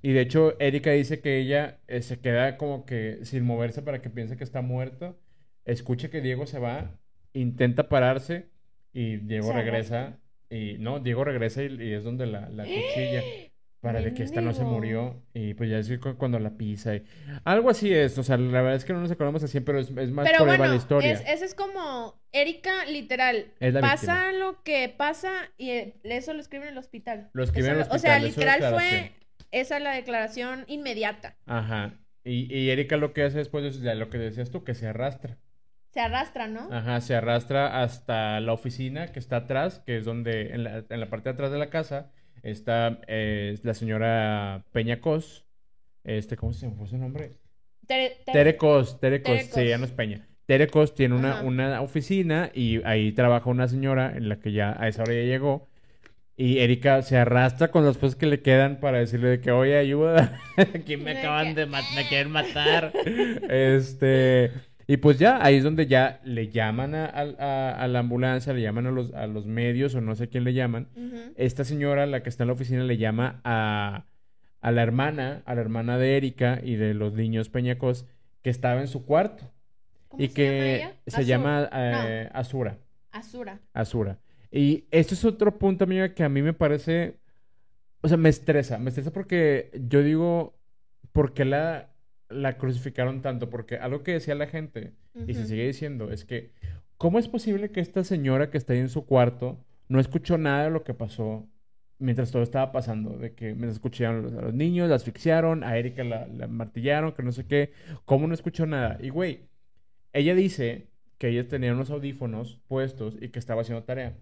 Y de hecho, Erika dice que ella eh, se queda como que sin moverse para que piense que está muerto. Escucha que Diego se va, intenta pararse y Diego
Se
regresa. Y no, Diego regresa y, y es donde la, la cuchilla. Para de que esta no se murió. Y pues ya es cu- cuando la pisa. y- Algo así es. O sea, la verdad es que no nos acordamos así, pero es, es más
Pero
por
bueno,
la historia.
es, ese es como Erika, literal.
Es la
pasa lo que pasa y eh, eso lo escribe en el hospital.
Lo escribe en el
Eso- O sea,
hospital,
literal fue esa la declaración inmediata.
Ajá. Y, y Erika lo que hace después es lo que decías tú, que se arrastra.
Se arrastra, ¿no?
Ajá, se arrastra hasta la oficina que está atrás, que es donde, en la, en la parte de atrás de la casa, está eh, la señora Peña Cos. Este, ¿cómo se me fue su nombre?
Tere- Tere-
Tere Cos, Tere Cos, sí, ya no es Peña. Tere Cos tiene una,
Ajá.
una oficina y ahí trabaja una señora en la que ya a esa hora ya llegó. Y Erika se arrastra con las cosas que le quedan para decirle de que, oye, ayuda, aquí me acaban de matar, me quieren matar. Este, y pues ya, ahí es donde ya le llaman a, a- a la ambulancia, le llaman a los, a los medios o no sé quién le llaman. Esta señora, la que está en la oficina, le llama a, a la hermana, a la hermana de Erika y de los niños Peñacos, que estaba en su cuarto.
¿Cómo
y
se
que
llama ella?
se
Azur.
llama eh, Azura.
No, Azura.
Azura. Y esto es otro punto, amiga, que a mí me parece, o sea, me estresa, me estresa porque yo digo, ¿por qué la, la crucificaron tanto? Porque algo que decía la gente, y se sigue diciendo, es que, ¿cómo es posible que esta señora que está ahí en su cuarto no escuchó nada de lo que pasó mientras todo estaba pasando? De que mientras escucharon a los, a los niños, la asfixiaron, a Erika la, la martillaron, que no sé qué, ¿cómo no escuchó nada? Y güey, ella dice que ella tenía unos audífonos puestos y que estaba haciendo tarea.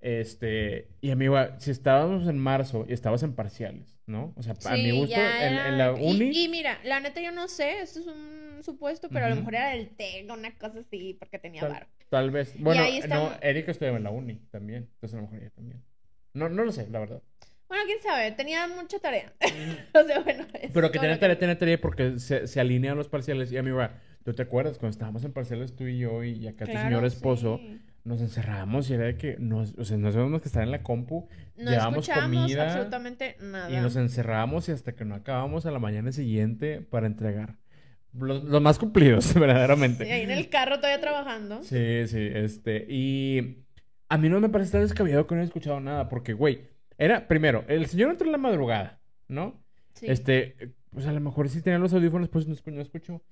Este, y amigo, si estábamos en marzo y estabas en parciales, ¿no? O sea, a mi
Sí,
gusto, en, en la
y-
uni,
Y, mira, la neta yo no sé, esto es un supuesto, pero a lo mejor era del TEC, una cosa así, porque tenía
tal,
varo.
tal vez. Bueno,
está-
no, Erika estudiaba en la uni también, entonces a lo mejor ella también. No, no lo sé, la verdad.
Bueno, quién sabe, tenía mucha tarea. o sea, bueno.
Pero que tenía tarea, tenía tarea porque se, se alinean los parciales. Y amigo, ¿tú te acuerdas cuando estábamos en parciales tú y yo y acá tu
Claro,
señor esposo?
sí.
Nos encerrábamos y era de que nos, o sea, nos sabíamos que estar en la compu,
No
llevábamos comida
absolutamente nada.
y nos encerrábamos y hasta que no acabamos a la mañana siguiente para entregar. los, los más cumplidos, verdaderamente.
Sí, ahí en el carro todavía trabajando.
Sí, sí, este, y a mí no me parece tan descabellado que no haya escuchado nada, porque, güey, era, primero, el señor entró en la madrugada, ¿no?
Sí.
Este, pues a lo mejor sí tenía los audífonos, pues no, no escuchó.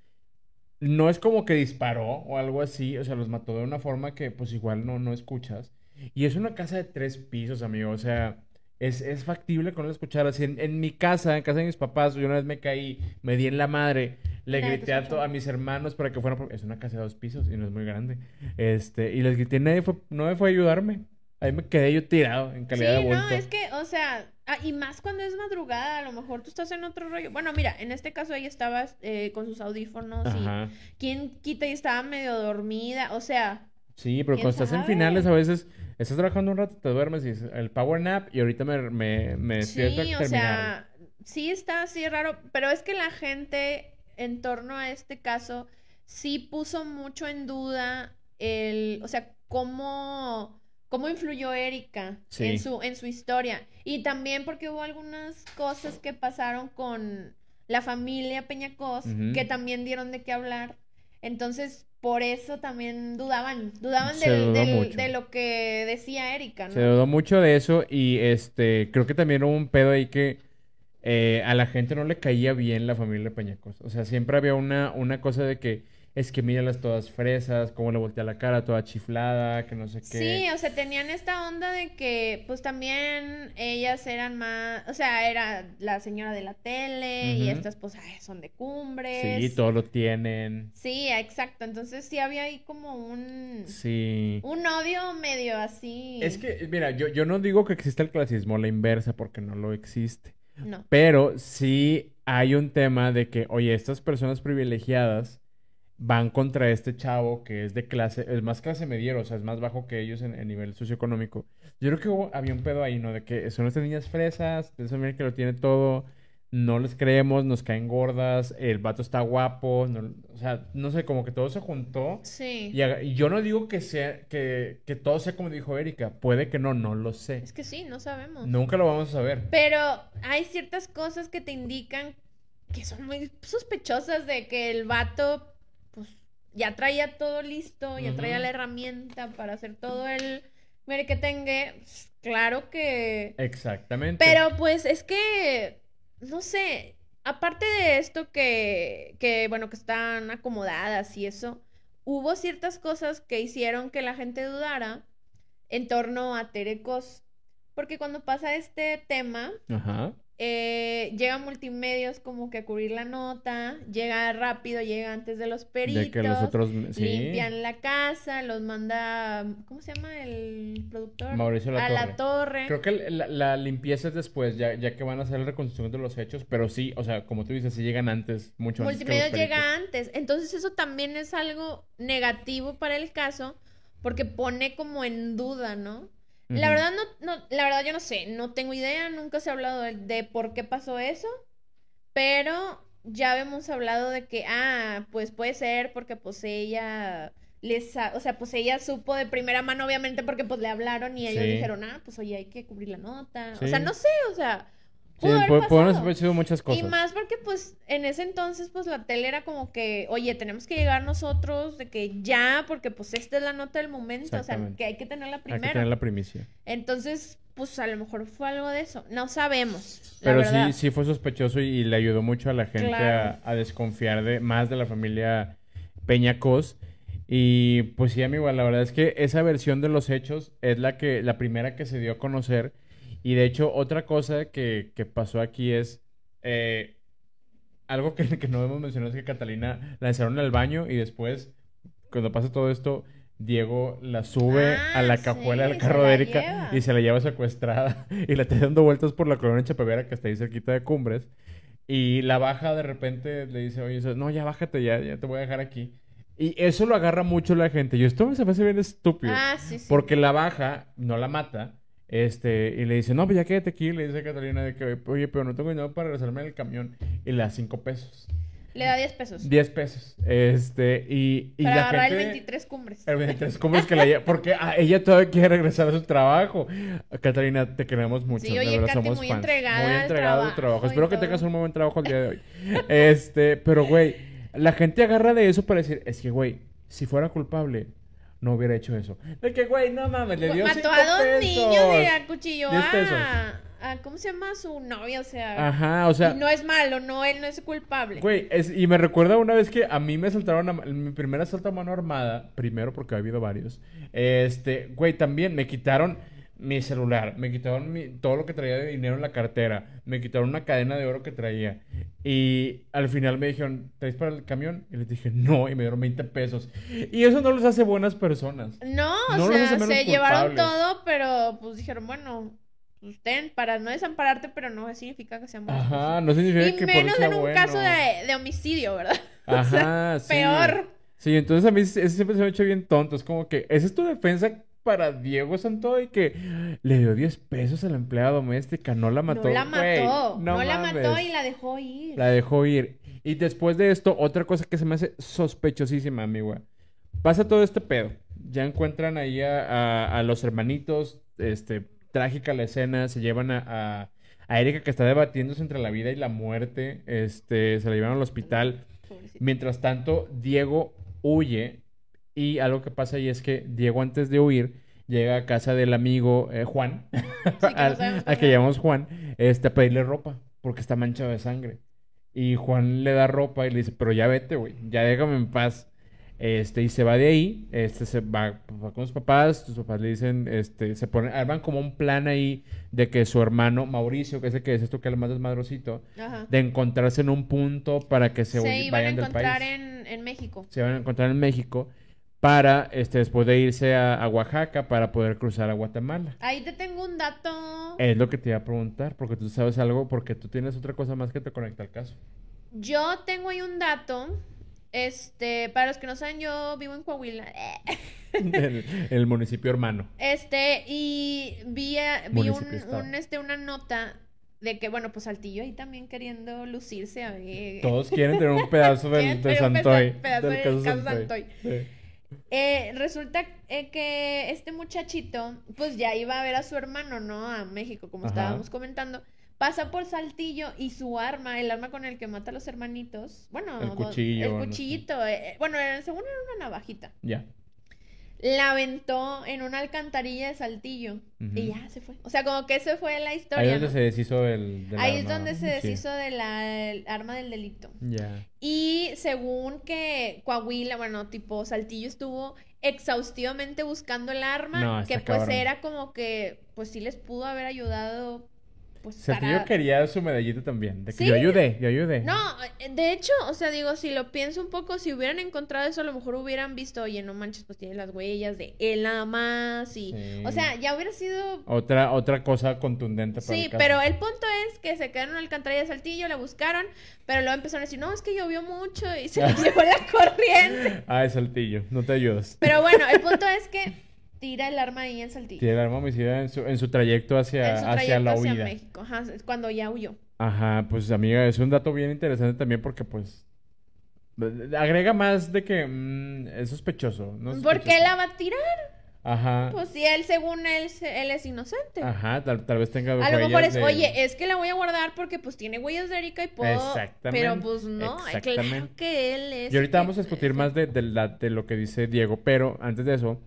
No es como que disparó o algo así, o sea, los mató de una forma que pues igual no, no escuchas. Y es una casa de tres pisos, amigo, o sea, es, es factible que no lo escucharas. En, en mi casa, en casa de mis papás, yo una vez me caí, me di en la madre, le
Nadie
grité a, to- a mis hermanos para que fueran, por- es una casa de dos pisos y no es muy grande, este, y les grité, nadie fue, no me fue a ayudarme. Ahí me quedé yo tirado en calidad
Sí,
de
no,
bulto.
es que, o sea, ah, y más cuando es madrugada, a lo mejor tú estás en otro rollo. Bueno, mira, en este caso ella estaba eh, con sus audífonos
Ajá.
y quién quita y estaba medio dormida, o sea,
Sí, pero
¿Quién
cuando estás en finales a veces estás trabajando un rato, te duermes y el power nap y ahorita me, me, me despierto
sí, o sea, sí está así raro, pero es que la gente en torno a este caso sí puso mucho en duda el, o sea, cómo, cómo influyó Erika
Sí.
en su, en su historia. Y también porque hubo algunas cosas que pasaron con la familia Peñacos que también dieron de qué hablar. Entonces, por eso también dudaban, dudaban del- del- de lo que decía Erika, ¿no?
Se dudó mucho de eso y este creo que también hubo un pedo ahí que eh, a la gente no le caía bien la familia Peñacos. O sea, siempre había una, una cosa de que es que míralas todas fresas, cómo le voltea la cara, toda chiflada, que no sé qué.
Sí, o sea, tenían esta onda de que, pues también ellas eran más, o sea, era la señora de la tele y estas, pues, ay, son de cumbres.
Sí, todo lo tienen.
Sí, exacto. Entonces sí había ahí como un,
Sí.
un odio medio así.
Es que, mira, yo, yo no digo que exista el clasismo la inversa porque no lo existe.
No.
Pero sí hay un tema de que, oye, estas personas privilegiadas van contra este chavo que es de clase, es más clase mediero, o sea, es más bajo que ellos en, en nivel socioeconómico. Yo creo que hubo- había un pedo ahí, ¿no? De que son estas niñas fresas, esa manera que lo tiene todo, no les creemos, nos caen gordas, el vato está guapo, no- o sea, no sé, como que todo se juntó.
Sí.
Y, y yo no digo que sea, que, que todo sea como dijo Erika, puede que no, no lo sé.
Es que sí, no sabemos.
Nunca lo vamos a saber.
Pero hay ciertas cosas que te indican que son muy sospechosas de que el vato, ya traía todo listo, ya traía la herramienta para hacer todo el merequetengue. Pues, claro que...
Exactamente.
Pero pues es que, no sé, aparte de esto que, que, bueno, que están acomodadas y eso, hubo ciertas cosas que hicieron que la gente dudara en torno a Terecos. Porque cuando pasa este tema,
Ajá.
Eh, llega multimedios como que a cubrir la nota, llega rápido, llega antes de los peritos,
De que los otros, sí.
limpian la casa, los manda, ¿cómo se llama el productor?
Mauricio
a
Latorre.
la torre.
Creo que la, la limpieza es después, ya, ya que van a hacer la reconstrucción de los hechos, pero sí, o sea, como tú dices, sí llegan antes, mucho antes
Multimedia llega antes. Entonces eso también es algo negativo para el caso porque pone como en duda, ¿no? La verdad no, no, la verdad yo no sé, no tengo idea, nunca se ha hablado de, de por qué pasó eso, pero ya habíamos hablado de que, ah, pues puede ser porque pues ella les, ha- o sea, pues ella supo de primera mano obviamente porque pues le hablaron y ellos
Sí.
dijeron, ah, pues oye, hay que cubrir la nota, o sea, no sé, o sea,
Sí,
pudo haber
sido muchas
Y
cosas.
más porque pues en ese entonces pues la tele era como que, oye, tenemos que llegar nosotros de que ya, porque pues esta es la nota del momento, o sea, que hay que tenerla
Hay que tener la primicia.
Entonces, pues a lo mejor fue algo de eso, no sabemos, la
Pero
verdad.
sí, sí fue sospechoso y, y le ayudó mucho a la gente
Claro.
a, a desconfiar de más de la familia Peñacos. Y pues sí, amigo, la verdad es que esa versión de los hechos es la que, la primera que se dio a conocer. Y de hecho, otra cosa que, que pasó aquí es eh, algo que, que no hemos mencionado es que Catalina la encerraron al baño y después, cuando pasa todo esto, Diego la sube
Ah,
a la cajuela
sí,
del carro de Erika
lleva.
y se la lleva secuestrada y la está dando vueltas por la colonia Chapevera que está ahí cerquita de Cumbres. Y la baja de repente, le dice, oye, no, ya bájate, ya, ya te voy a dejar aquí. Y eso lo agarra mucho la gente. Yo, esto me hace bien estúpido.
Ah, sí, sí.
Porque la baja, no la mata, este, y le dice, no, pues ya quédate aquí, le dice a Catalina de que, oye, pero no tengo dinero para regresarme en el camión. Y le da cinco pesos.
Le da 10 pesos.
10 pesos. Este, y, y
para
la
agarrar
gente...
el 23 cumbres.
El 23, ¿cómo es que la lleva? Porque ella todavía quiere regresar a su trabajo. Catalina, te queremos mucho.
Sí, oye,
verdad,
Katy,
somos
muy
fans.
entregada
Muy
al
entregada a tu
trabajo
trabajo. Espero que tengas un muy buen trabajo el día de hoy. Este, pero güey, la gente agarra de eso para decir, es que, güey, si fuera culpable, no hubiera hecho eso. De que, güey, no mames, le dio
Mató
cinco
a dos
pesos.
niños y acuchilló
10 pesos.
a, a- ¿Cómo se llama su novia? O sea.
Ajá, o sea,
y no es malo, no, él no es culpable.
Güey, es- y me recuerda una vez que a mí me asaltaron a, mi primer asalto a mano armada, primero porque ha habido varios. Este, güey, también me quitaron mi celular, me quitaron mi- todo lo que traía de dinero en la cartera, me quitaron una cadena de oro que traía. Y al final me dijeron, ¿traes para el camión? Y les dije, no, y me dieron 20 pesos. Y eso no los hace buenas personas.
No, o
No
sea, se llevaron todo, pero pues dijeron, bueno, pues ten, para no desampararte, pero no significa que seamos.
Ajá, no significa
Y
que por
menos
eso sea
en un
bueno.
caso de, de homicidio, ¿verdad? O sea,
Ajá, sí.
peor.
Sí, entonces a mí ese siempre se me ha hecho bien tonto. Es como que, ¿esa es tu defensa para Diego Santoy? Que le dio 10 pesos a la empleada doméstica, no la mató.
no la mató, no, la mató y la dejó ir.
La dejó ir. Y después de esto, otra cosa que se me hace sospechosísima, amiga. Pasa todo este pedo. Ya encuentran ahí a, a- a los hermanitos. Este, trágica la escena. Se llevan a, a, a Erika que está debatiéndose entre la vida y la muerte. Este, se la llevan al hospital. Mientras tanto, Diego huye y algo que pasa ahí es que Diego antes de huir llega a casa del amigo eh, Juan, al- a que
se
llamamos Juan, este, a pedirle ropa porque está manchado de sangre. Y Juan le da ropa y le dice, pero ya vete, güey, ya déjame en paz. Este, y se va de ahí, este, se va, va con sus papás, sus papás le dicen, este, se ponen, arman como un plan ahí de que su hermano Mauricio, que es el que es esto que es el más desmadrosito,
Ajá.
de encontrarse en un punto para que se,
Se,
huy-
iban a
vayan del
encontrar
país.
en, en México.
Se van a encontrar en México para, este, después de irse a, a Oaxaca para poder cruzar a Guatemala.
Ahí te tengo un dato.
Es lo que te iba a preguntar, porque tú sabes algo, porque tú tienes otra cosa más que te conecta al caso.
Yo tengo ahí un dato. Este, para los que no saben, yo vivo en Coahuila.
el, el municipio hermano.
Este, y vi, vi un, un, este, una nota de que, bueno, pues Saltillo ahí también queriendo lucirse. A ver.
Todos quieren tener un pedazo del, de
un
Santoy.
peda- pedazo
del
del caso Santoy.
Sí.
Eh, resulta eh, que este muchachito, pues ya iba a ver a su hermano, ¿no? A México, como
Ajá.
estábamos comentando. Pasa por Saltillo y su arma, el arma con el que mata a los hermanitos, bueno,
El cuchillo, no
el
sé.
cuchillito, eh, eh, bueno, era- según era una navajita,
Ya.
La aventó en una alcantarilla de Saltillo y ya se fue. O sea, como que esa fue la
Ahí
historia.
es donde
¿no?
se deshizo del, del
Ahí es donde se
sí.
deshizo de la el arma del delito.
Ya.
Y según que Coahuila, bueno, tipo Saltillo estuvo exhaustivamente buscando el arma,
No,
que pues
cabrón.
era como que, pues sí les pudo haber ayudado, pues para...
quería su medallita también. De que
Sí.
yo ayudé, yo ayudé.
No, de hecho, o sea, digo, si lo pienso un poco, si hubieran encontrado eso, a lo mejor hubieran visto, oye, no manches, pues tiene las huellas de él nada más y...
Sí.
O sea, ya hubiera sido...
Otra, otra cosa contundente para
Sí,
el caso.
pero el punto es que se quedaron en la alcantarilla de Saltillo, la buscaron, pero luego empezaron a decir, no, es que llovió mucho y se les llevó la corriente.
Ay, Saltillo, no te ayudas.
Pero bueno, el punto es que tira el arma ahí en Saltillo.
Tiene el arma homicida en su, en su trayecto hacia,
en su
hacia
trayecto
la
hacia
huida.
México. Ajá, cuando ya huyó.
Ajá, pues amiga, es un dato bien interesante también porque pues agrega más de que mm, es sospechoso, ¿no? es
¿Por qué la va a tirar?
Ajá.
Pues si él, según él, él es inocente.
Ajá, tal, tal vez tenga
A lo mejor es,
de-
oye, es que la voy a guardar porque pues tiene huellas de Erika y puedo...
Exactamente,
Pero pues no, claro que él es...
Y ahorita vamos a discutir más de, de la- de lo que dice Diego, pero antes de eso,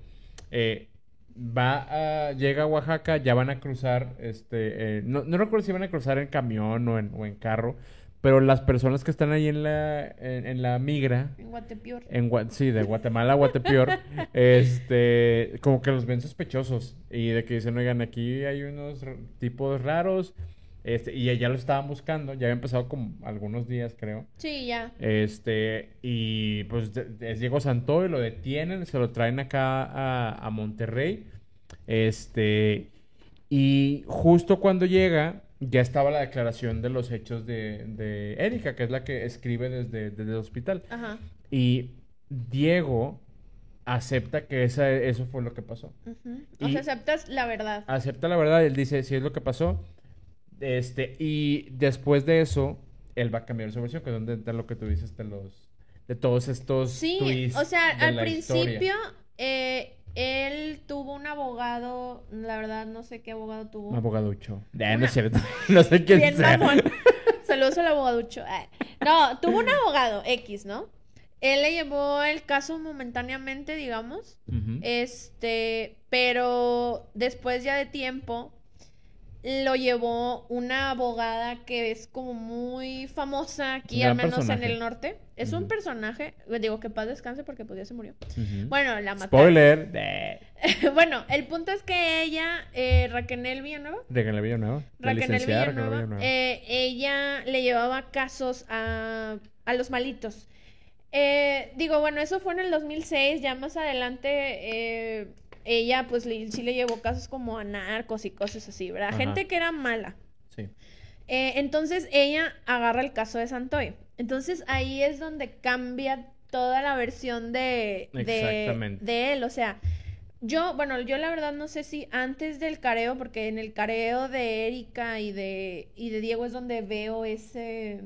eh, va a, llega a Oaxaca, ya van a cruzar, este, eh, no, no recuerdo si van a cruzar en camión o en, o en carro, pero las personas que están ahí en la, en, en la migra,
En Guatepeor.
en sí, de Guatemala a Guatepeor, este, como que los ven sospechosos y de que dicen, oigan, aquí hay unos tipos raros, este, y ya lo estaban buscando, ya había empezado como algunos días, creo.
Sí, ya.
Este, y pues de- de- es Diego Santoy, lo detienen, se lo traen acá a, a Monterrey. Este, y justo cuando llega, ya estaba la declaración de los hechos de, de Erika, que es la que escribe desde, desde el hospital.
Ajá.
Y Diego acepta que esa, eso fue lo que pasó.
O sea, aceptas la verdad.
Acepta la verdad, él dice, sí es lo que pasó. Este, y después de eso, él va a cambiar su versión, que es donde entra lo que tú dices de los, de todos estos
Sí,
twists
o sea,
de
al
la
principio eh, él tuvo un abogado, la verdad no sé qué abogado tuvo.
Un abogaducho. Ah, no es cierto. no sé quién
Bien
sea.
mamón. Saludos al abogaducho. Ay. No, tuvo un abogado X, ¿no? él le llevó el caso momentáneamente, digamos. Este, pero después ya de tiempo lo llevó una abogada que es como muy famosa aquí, al menos en el norte. Es un personaje, digo que paz descanse porque pues ya se murió. Bueno, la mataron.
Spoiler.
Bueno, el punto es que ella, eh, Raquel Villanueva,
Raquel Villanueva. La
Raquel Villanueva. eh, ella le llevaba casos a, a los malitos. Eh, digo, bueno, eso fue en el 2006, ya más adelante eh, ella pues le- sí le llevó casos como a narcos y cosas así, ¿verdad?
Ajá.
Gente que era mala.
Sí.
Eh, entonces ella agarra el caso de Santoy. Entonces ahí es donde cambia toda la versión de, de, de él. O sea, yo, bueno, yo la verdad no sé si antes del careo, porque en el careo de Erika y de, y de Diego es donde veo ese,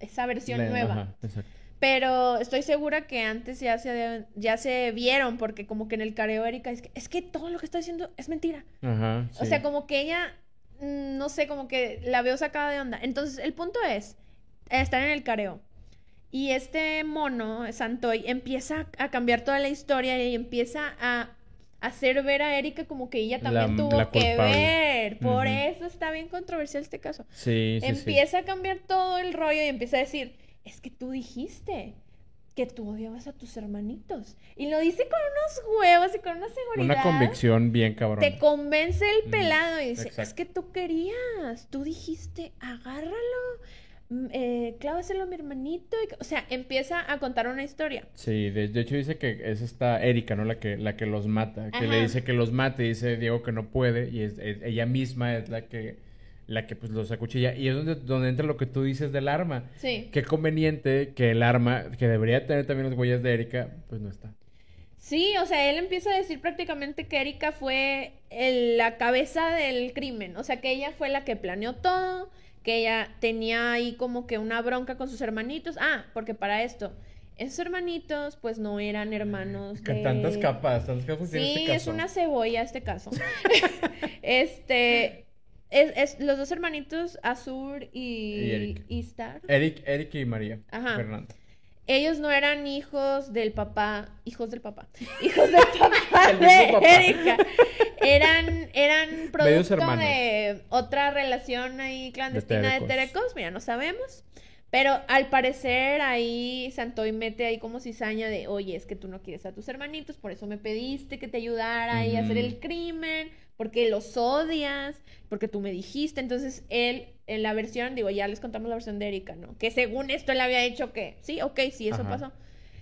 esa versión nueva.
ajá, exacto.
Pero estoy segura que antes ya se, ya se vieron, porque como que en el careo Erika es que, es que todo lo que está diciendo es mentira.
Ajá,
O sea, como que ella, mm, no sé, como que la veo sacada de onda. Entonces, el punto es estar en el careo. Y este mono, Santoy, empieza a cambiar toda la historia y empieza a hacer ver a Erika como que ella también
La-
tuvo
la
que ver. Por eso está bien controversial este caso.
Sí, sí, sí.
empieza a cambiar todo el rollo y empieza a decir, es que tú dijiste que tú odiabas a tus hermanitos. Y lo dice con unos huevos y con una seguridad.
Una convicción bien cabrón.
Te convence el pelado y dice, es que tú querías, tú dijiste, agárralo, mm, eh, clávaselo a mi hermanito. y O sea, empieza a contar una historia.
Sí, de, de hecho dice que es esta Erika, ¿no? La que, la que los mata. Que le dice que los mate, dice Diego que no puede. Y es, es- ella misma es la que, la que pues los acuchilla. Y es donde, donde entra lo que tú dices del arma.
Sí.
Qué conveniente que el arma, que debería tener también los huellas de Erika, pues no está.
Sí, o sea, él empieza a decir prácticamente que Erika fue el- la cabeza del crimen, o sea, que ella fue la que planeó todo, que ella tenía ahí como que una bronca con sus hermanitos. Ah, porque para esto, esos hermanitos pues no eran hermanos de...
tantas capas, tantas capas tiene
Sí,
este
es
caso.
una cebolla este caso. este, es, es los dos hermanitos, Azur
Y
y,
Eric.
y Star.
Eric, Eric y María
Ajá.
Fernanda.
Ellos no eran hijos del papá, hijos del papá, hijos del papá de
papá.
Erika. Eran, eran producto de otra relación ahí clandestina de
terecos.
Mira, no sabemos. Pero al parecer ahí Santoy mete ahí como cizaña de, oye, es que tú no quieres a tus hermanitos, por eso me pediste que te ayudara ahí a hacer el crimen, porque los odias, porque tú me dijiste. Entonces él, en la versión, digo, ya les contamos la versión de Erika, ¿no? Que según esto él había dicho que, sí, ok, sí, eso
Ajá.
pasó.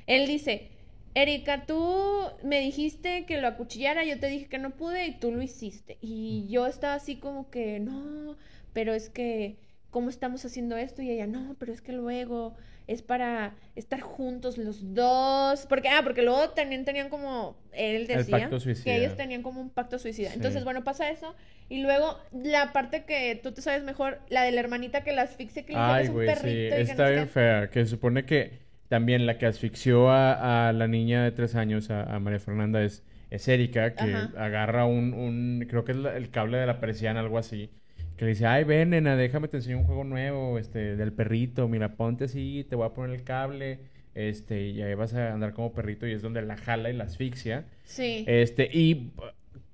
Él dice, Erika, tú me dijiste que lo acuchillara, yo te dije que no pude y tú lo hiciste. Y yo estaba así como que, no, pero es que, ¿cómo estamos haciendo esto? Y ella, no, pero es que luego es para estar juntos los dos. Porque, ah, porque luego también tenían como, él decía,
pacto suicida.
que ellos tenían como un pacto suicida.
Sí.
Entonces, bueno, pasa eso. Y luego la parte que tú te sabes mejor, la de la hermanita que la asfixia, que le es un
sí,
perrito. no
está bien fea. Que se supone que también la que asfixió a, a la niña de tres años, a, a María Fernanda, es, es Erika, que
Ajá.
agarra un, un, creo que es la- el cable de la persiana, algo así, que le dice, ay, ven, nena, déjame te enseño un juego nuevo, este, del perrito, mira, ponte así, te voy a poner el cable, este, y ahí vas a andar como perrito, y es donde la jala y la asfixia.
Sí.
Este, y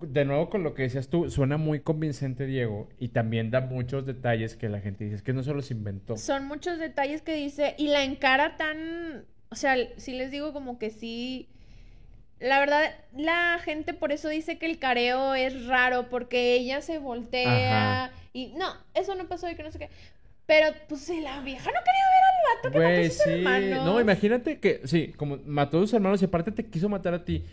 de nuevo con lo que decías tú, suena muy convincente, Diego, y también da muchos detalles que la gente dice, es que no se los inventó.
Son muchos detalles que dice y la encara tan, o sea, sí les digo como que sí. La verdad, la gente por eso dice que el careo es raro porque ella se voltea
Ajá.
y no, eso no pasó y que no sé qué. Pero pues la vieja no quería ver al vato que mató a sus
sí.
hermanos.
No, imagínate que, sí, como mató a sus hermanos y aparte te quiso matar a ti.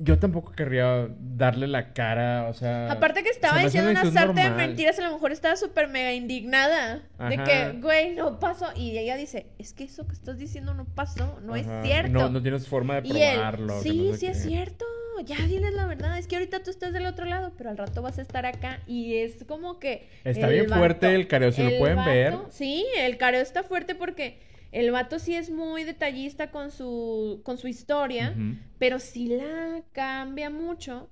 Yo tampoco querría darle la cara, o sea.
Aparte que estaba diciendo una sarta de mentiras, a lo mejor estaba súper mega indignada. De que, güey, no pasó. Y ella dice, es que eso que estás diciendo no pasó, no
Ajá.
es cierto.
No, no tienes forma de
él,
probarlo.
sí,
no sé
sí es
qué".
cierto. Ya diles la verdad. Es que ahorita tú estás del otro lado, pero al rato vas a estar acá. Y es como que.
Está bien fuerte el careo, si lo pueden ver.
vato- Sí, el careo está fuerte porque el vato sí es muy detallista con su, con su historia, pero sí la cambia mucho.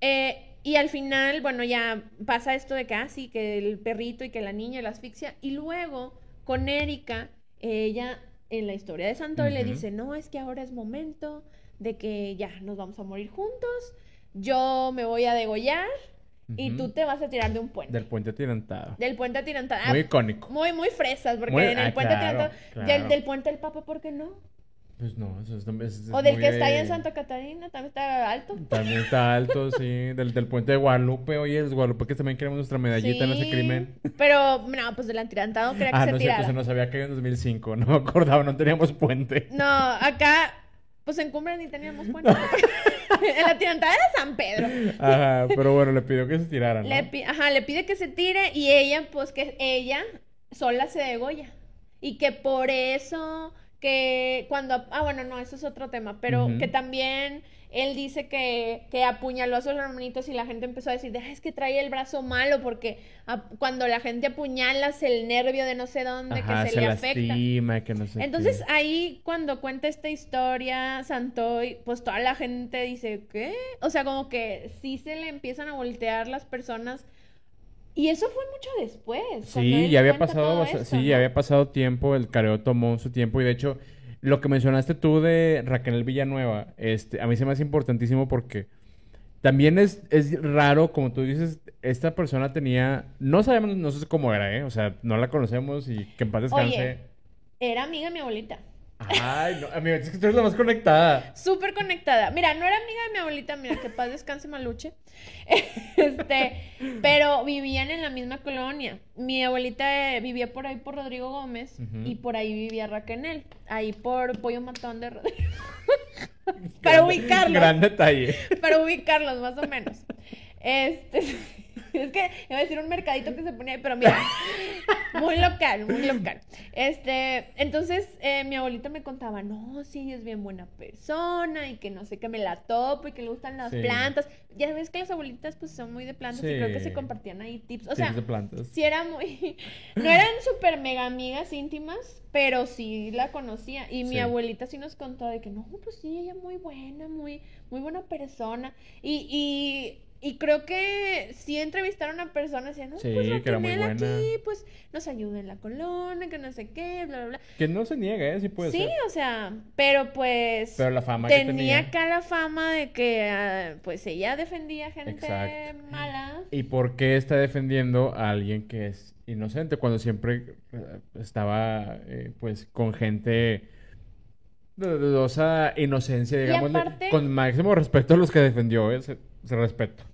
Eh, y al final, bueno, ya pasa esto de que, ah, que el perrito y que la niña la asfixia. Y luego, con Erika, ella en la historia de Santoy le dice, no, es que ahora es momento de que ya nos vamos a morir juntos, yo me voy a degollar y tú te vas a tirar de un puente.
Del puente atirantado.
Del puente atirantado.
Muy
Ah,
icónico.
Muy, muy fresas, porque
Muy-
en el
ah,
puente
claro,
atirantado,
claro.
del, del puente del Papa, ¿por qué no?
Pues no, eso es... es- es
O del
muy
que está ahí en Santa Catarina, también está alto.
También está alto, sí. Del, del puente de Guadalupe. Oye, los Guadalupe que también queremos nuestra medallita en ese
Sí,
crimen.
Pero, no, pues del atirantado quería que
Ah,
se
no es cierto,
tirara.
se nos había caído en 2005. No me acordaba, no teníamos puente.
No, acá, pues en Cumbre ni teníamos puente. en la tirantada era San Pedro.
Ajá, pero bueno, le pidió que se tirara, ¿no?
Le, pi- ajá, le pide que se tire y ella, pues que ella sola se degolla. Y que por eso, que cuando... Ah, bueno, no, eso es otro tema, pero que también él dice que, que apuñaló a sus hermanitos y la gente empezó a decir, "Ah, es que trae el brazo malo porque cuando la gente apuñalas el nervio de no sé dónde
Ajá,
que se,
se
le afecta.
que no sé
Entonces
qué.
ahí cuando cuenta esta historia Santoy, pues toda la gente dice, ¿qué? O sea, como que sí se le empiezan a voltear las personas. Y eso fue mucho después.
Sí, ya había pasado,
esto,
sí,
¿no?
ya había pasado tiempo, el careo tomó su tiempo y de hecho, lo que mencionaste tú de Raquel Villanueva, este, a mí se me hace importantísimo porque también es, es raro, como tú dices, esta persona tenía, no sabemos, no sé cómo era, ¿eh? O sea, no la conocemos y que en paz descanse.
Era amiga de mi abuelita.
Ay, no, amigo, es que tú eres la más conectada.
Súper conectada. Mira, no era amiga de mi abuelita, mira, que paz descanse maluche. Este, pero vivían en la misma colonia. Mi abuelita eh, vivía por ahí por Rodrigo Gómez y por ahí vivía Raquel. Ahí por Pollo Matón de Rodrigo. Para ubicarlos.
Gran detalle.
Para ubicarlos, más o menos. Este, es que iba a decir un mercadito que se ponía ahí, pero mira, muy local, muy local. Este, entonces eh, mi abuelita me contaba, no, sí, es bien buena persona y que no sé, que me la topo y que le gustan las
Sí.
plantas. Ya ves que las abuelitas pues son muy de plantas y creo que se compartían ahí tips. O
Tips
sea,
de plantas.
sí era muy, no eran súper mega amigas íntimas, pero sí la conocía. Y mi
Sí.
abuelita sí nos contó de que no, pues sí, ella muy buena, muy, muy buena persona. Y, y, y creo que sí entrevistaron a personas y decían, no,
Sí,
pues
que era muy buena.
aquí, pues nos ayuda en la colonia, que no sé qué, bla, bla, bla.
Que no se niega, ¿eh? Sí puede
sí,
ser.
o sea, pero pues
Pero la fama que
tenía
tenía.
acá la fama de que ah, pues ella defendía gente
Exacto.
mala.
¿Y por qué está defendiendo a alguien que es inocente cuando siempre eh, estaba eh, pues con gente de dudosa inocencia, digamos,
aparte-
con máximo respeto a los que defendió, eh, se, se respeto.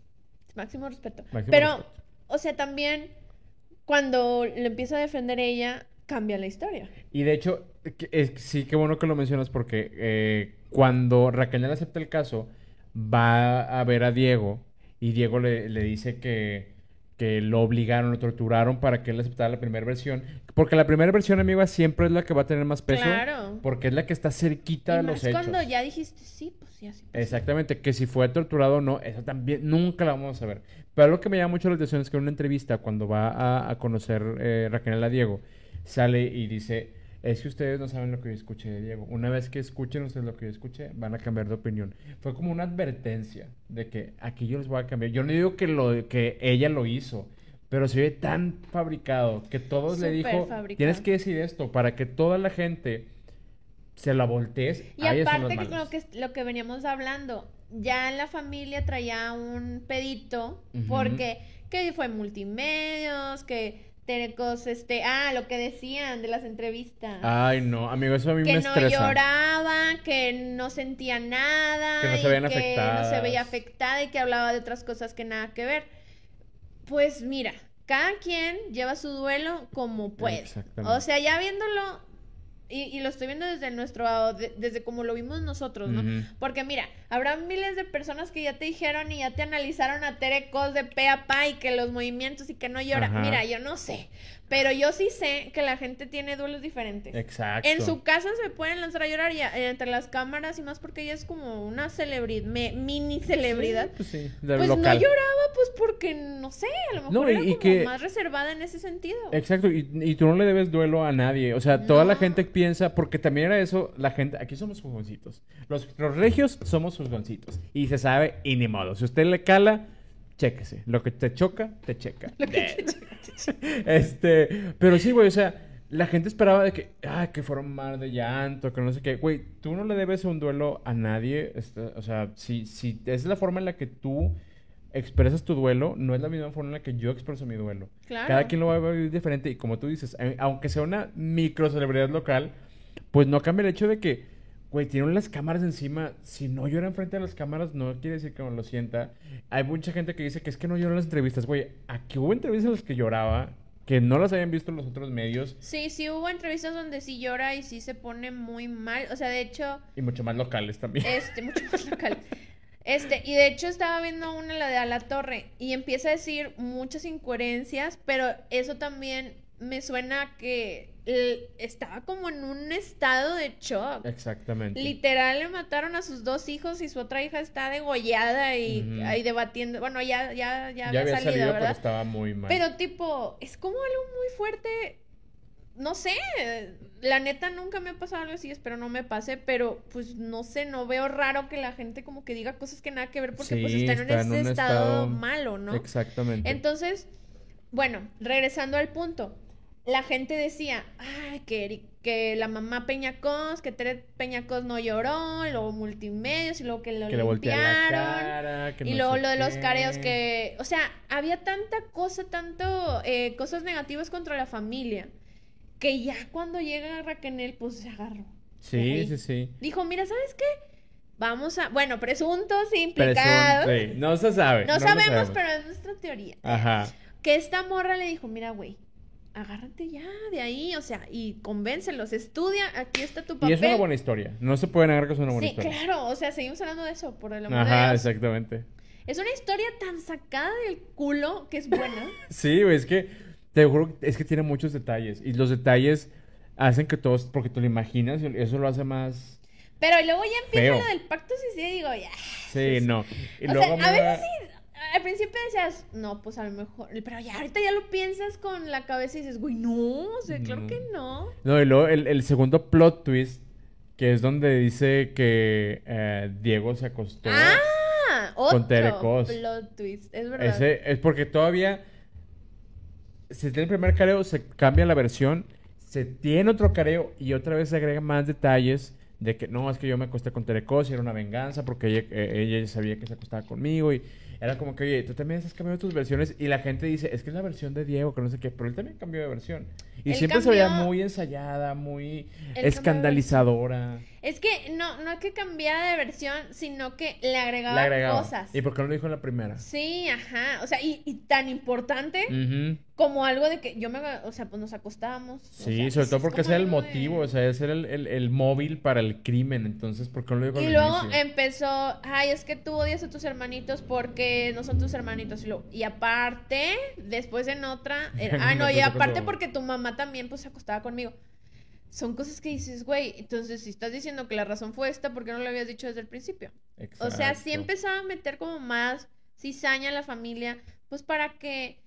Máximo respeto.
Máximo
Pero,
respeto.
o sea, también cuando le empieza a defender ella, cambia la historia.
Y de hecho, es- sí, qué bueno que lo mencionas porque eh, cuando Raquel acepta el caso, va a ver a Diego y Diego le, le dice que, que lo obligaron, lo torturaron para que él aceptara la primera versión. Porque la primera versión, amiga, siempre es la que va a tener más peso.
Claro.
Porque es la que está cerquita
Y
de
más
los hechos.
cuando ya dijiste, sí, pues sí, así. pasó".
Exactamente, que si fue torturado o no, eso también nunca la vamos a saber. Pero lo que me llama mucho la atención es que en una entrevista, cuando va a, a conocer eh, Raquel a Diego, sale y dice, es que ustedes no saben lo que yo escuché de Diego. Una vez que escuchen ustedes lo que yo escuché, van a cambiar de opinión. Fue como una advertencia de que aquí yo les voy a cambiar. Yo no digo que, lo, que ella lo hizo, pero se ve tan fabricado que todos le dijo,
fabricado.
tienes que decir esto para que toda la gente se la voltees.
Y
a
aparte que lo que lo que veníamos hablando, ya la familia traía un pedito porque que fue multimedios, que Terecos, este, ah, lo que decían de las entrevistas.
Ay, no, amigo, eso a mí
que
me
no
estresa.
lloraba, que no sentía nada,
Que no se veían
que no se veía afectada y que hablaba de otras cosas que nada que ver. Pues mira, cada quien lleva su duelo como puede.
Exactamente.
O sea, ya viéndolo, y, y lo estoy viendo desde nuestro, de- desde como lo vimos nosotros, ¿no? Porque mira, habrá miles de personas que ya te dijeron y ya te analizaron a Tere Cos de pe a pa y que los movimientos y que no llora.
Ajá.
Mira, yo no sé, pero yo sí sé que la gente tiene duelos diferentes.
Exacto.
En su casa se pueden lanzar a llorar ya, eh, entre las cámaras y más porque ella es como una celebridad, mini celebridad.
Sí, pues sí,
Pues no lloraba, pues porque no sé, a lo mejor
No, y-
era
y
como
que-
más reservada en ese sentido.
Exacto, y, y tú no le debes duelo a nadie. O sea, toda la gente piensa, porque también era eso, la gente, aquí somos juzgoncitos. Los, los regios somos juzgoncitos. Y se sabe, y ni modo. Si usted le cala, chéquese. Lo que te choca, te checa. este, pero sí, güey, o sea, la gente esperaba de que, ah, que fueron mar de llanto, que no sé qué. Güey, tú no le debes un duelo a nadie. este, o sea, si, si es la forma en la que tú expresas tu duelo, no es la misma forma en la que yo expreso mi duelo.
Claro.
Cada quien lo va a vivir diferente. Y como tú dices, eh, aunque sea una micro celebridad local, pues no cambia el hecho de que, güey, tienen las cámaras encima. Si no llora enfrente de las cámaras, no quiere decir que no lo sienta. Hay mucha gente que dice que es que no llora en las entrevistas. Güey, aquí hubo entrevistas en las que lloraba, que no las habían visto en los otros medios.
Sí, sí hubo entrevistas donde sí llora y sí se pone muy mal. O sea, de hecho,
Y mucho más locales también.
este, mucho más local. Este, y de hecho estaba viendo una, la de A la Torre, y empieza a decir muchas incoherencias, pero eso también me suena que estaba como en un estado de shock.
Exactamente.
Literal le mataron a sus dos hijos y su otra hija está degollada y ahí debatiendo. Bueno, ya, ya, ya,
ya
había salido,
pero
¿verdad?
estaba muy mal.
Pero tipo, es como algo muy fuerte. No sé, la neta nunca me ha pasado algo así, espero no me pase, pero pues no sé, no veo raro que la gente como que diga cosas que nada que ver porque pues están
está
en
en
ese estado- malo, ¿no?
Exactamente.
Entonces, bueno, regresando al punto, la gente decía, ay, que, que la mamá Peñacos, que Tere Peñacos no lloró, y luego multimedios, y luego que lo
que la
limpiaron.
cara, que
Y luego lo de los careos que, o sea, había tanta cosa, tanto eh, cosas negativas contra la familia, que ya cuando llega Raquel, pues se agarró.
Sí,
Ahí.
sí, sí.
Dijo, mira, ¿sabes qué? Vamos a, bueno, presuntos implicados.
Presun- sí, No se sabe.
No,
lo
sabemos, pero es nuestra teoría.
Ajá.
Que esta morra le dijo, mira, güey, agárrate ya de ahí, o sea, y convéncelos, estudia, aquí está tu papel.
Y es una buena historia. No se puede negar que es una buena
Sí,
historia.
claro, o sea, seguimos hablando de eso, por el amor de
Ajá,
Dios.
exactamente.
Es una historia tan sacada del culo que es buena.
Sí, es que te juro, es que tiene muchos detalles. Y los detalles hacen que todos, porque tú lo imaginas, y eso lo hace más.
Pero luego ya empieza
Feo.
lo del pacto suicida y digo, ya.
Sí, no. Y
o
luego
sea, a veces sí, al principio decías, no, pues a lo mejor, pero ya ahorita ya lo piensas con la cabeza y dices, güey, no, o sea, claro que no.
No, y luego el, el segundo plot twist, que es donde dice que eh, Diego se acostó.
Ah, otro
Tere Cos.
plot twist, es verdad.
Ese es porque todavía se tiene el primer careo, se cambia la versión, se tiene otro careo y otra vez se agregan más detalles de que no, es que yo me acosté con Terecos y era una venganza porque ella, eh, ella sabía que se acostaba conmigo y era como que, oye, tú también estás cambiando tus versiones y la gente dice, es que es la versión de Diego, que no sé qué, pero él también cambió de versión. Y siempre se veía muy ensayada, muy escandalizadora.
Es que no, no es que cambiara de versión, sino que le agregaba,
Le agregaba.
cosas.
¿Y por qué no lo dijo en la primera?
Sí, ajá. O sea, y, y tan importante como algo de que yo me, o sea, pues nos acostábamos. o
Sí,
sea,
sobre todo
es
porque ese
como
era el
de-
motivo, o sea, ese era el, el- el móvil para el crimen, entonces, ¿por qué no lo digo
Y
al
luego
inicio?
empezó, ay, es que tú odias a tus hermanitos porque no son tus hermanitos. Y, y aparte, después en otra, era, ah, no, y aparte porque tu mamá también pues se acostaba conmigo. Son cosas que dices, güey, entonces si estás diciendo que la razón fue esta, ¿por qué no lo habías dicho desde el principio? O sea, sí empezaba a meter como más cizaña a la familia, pues para que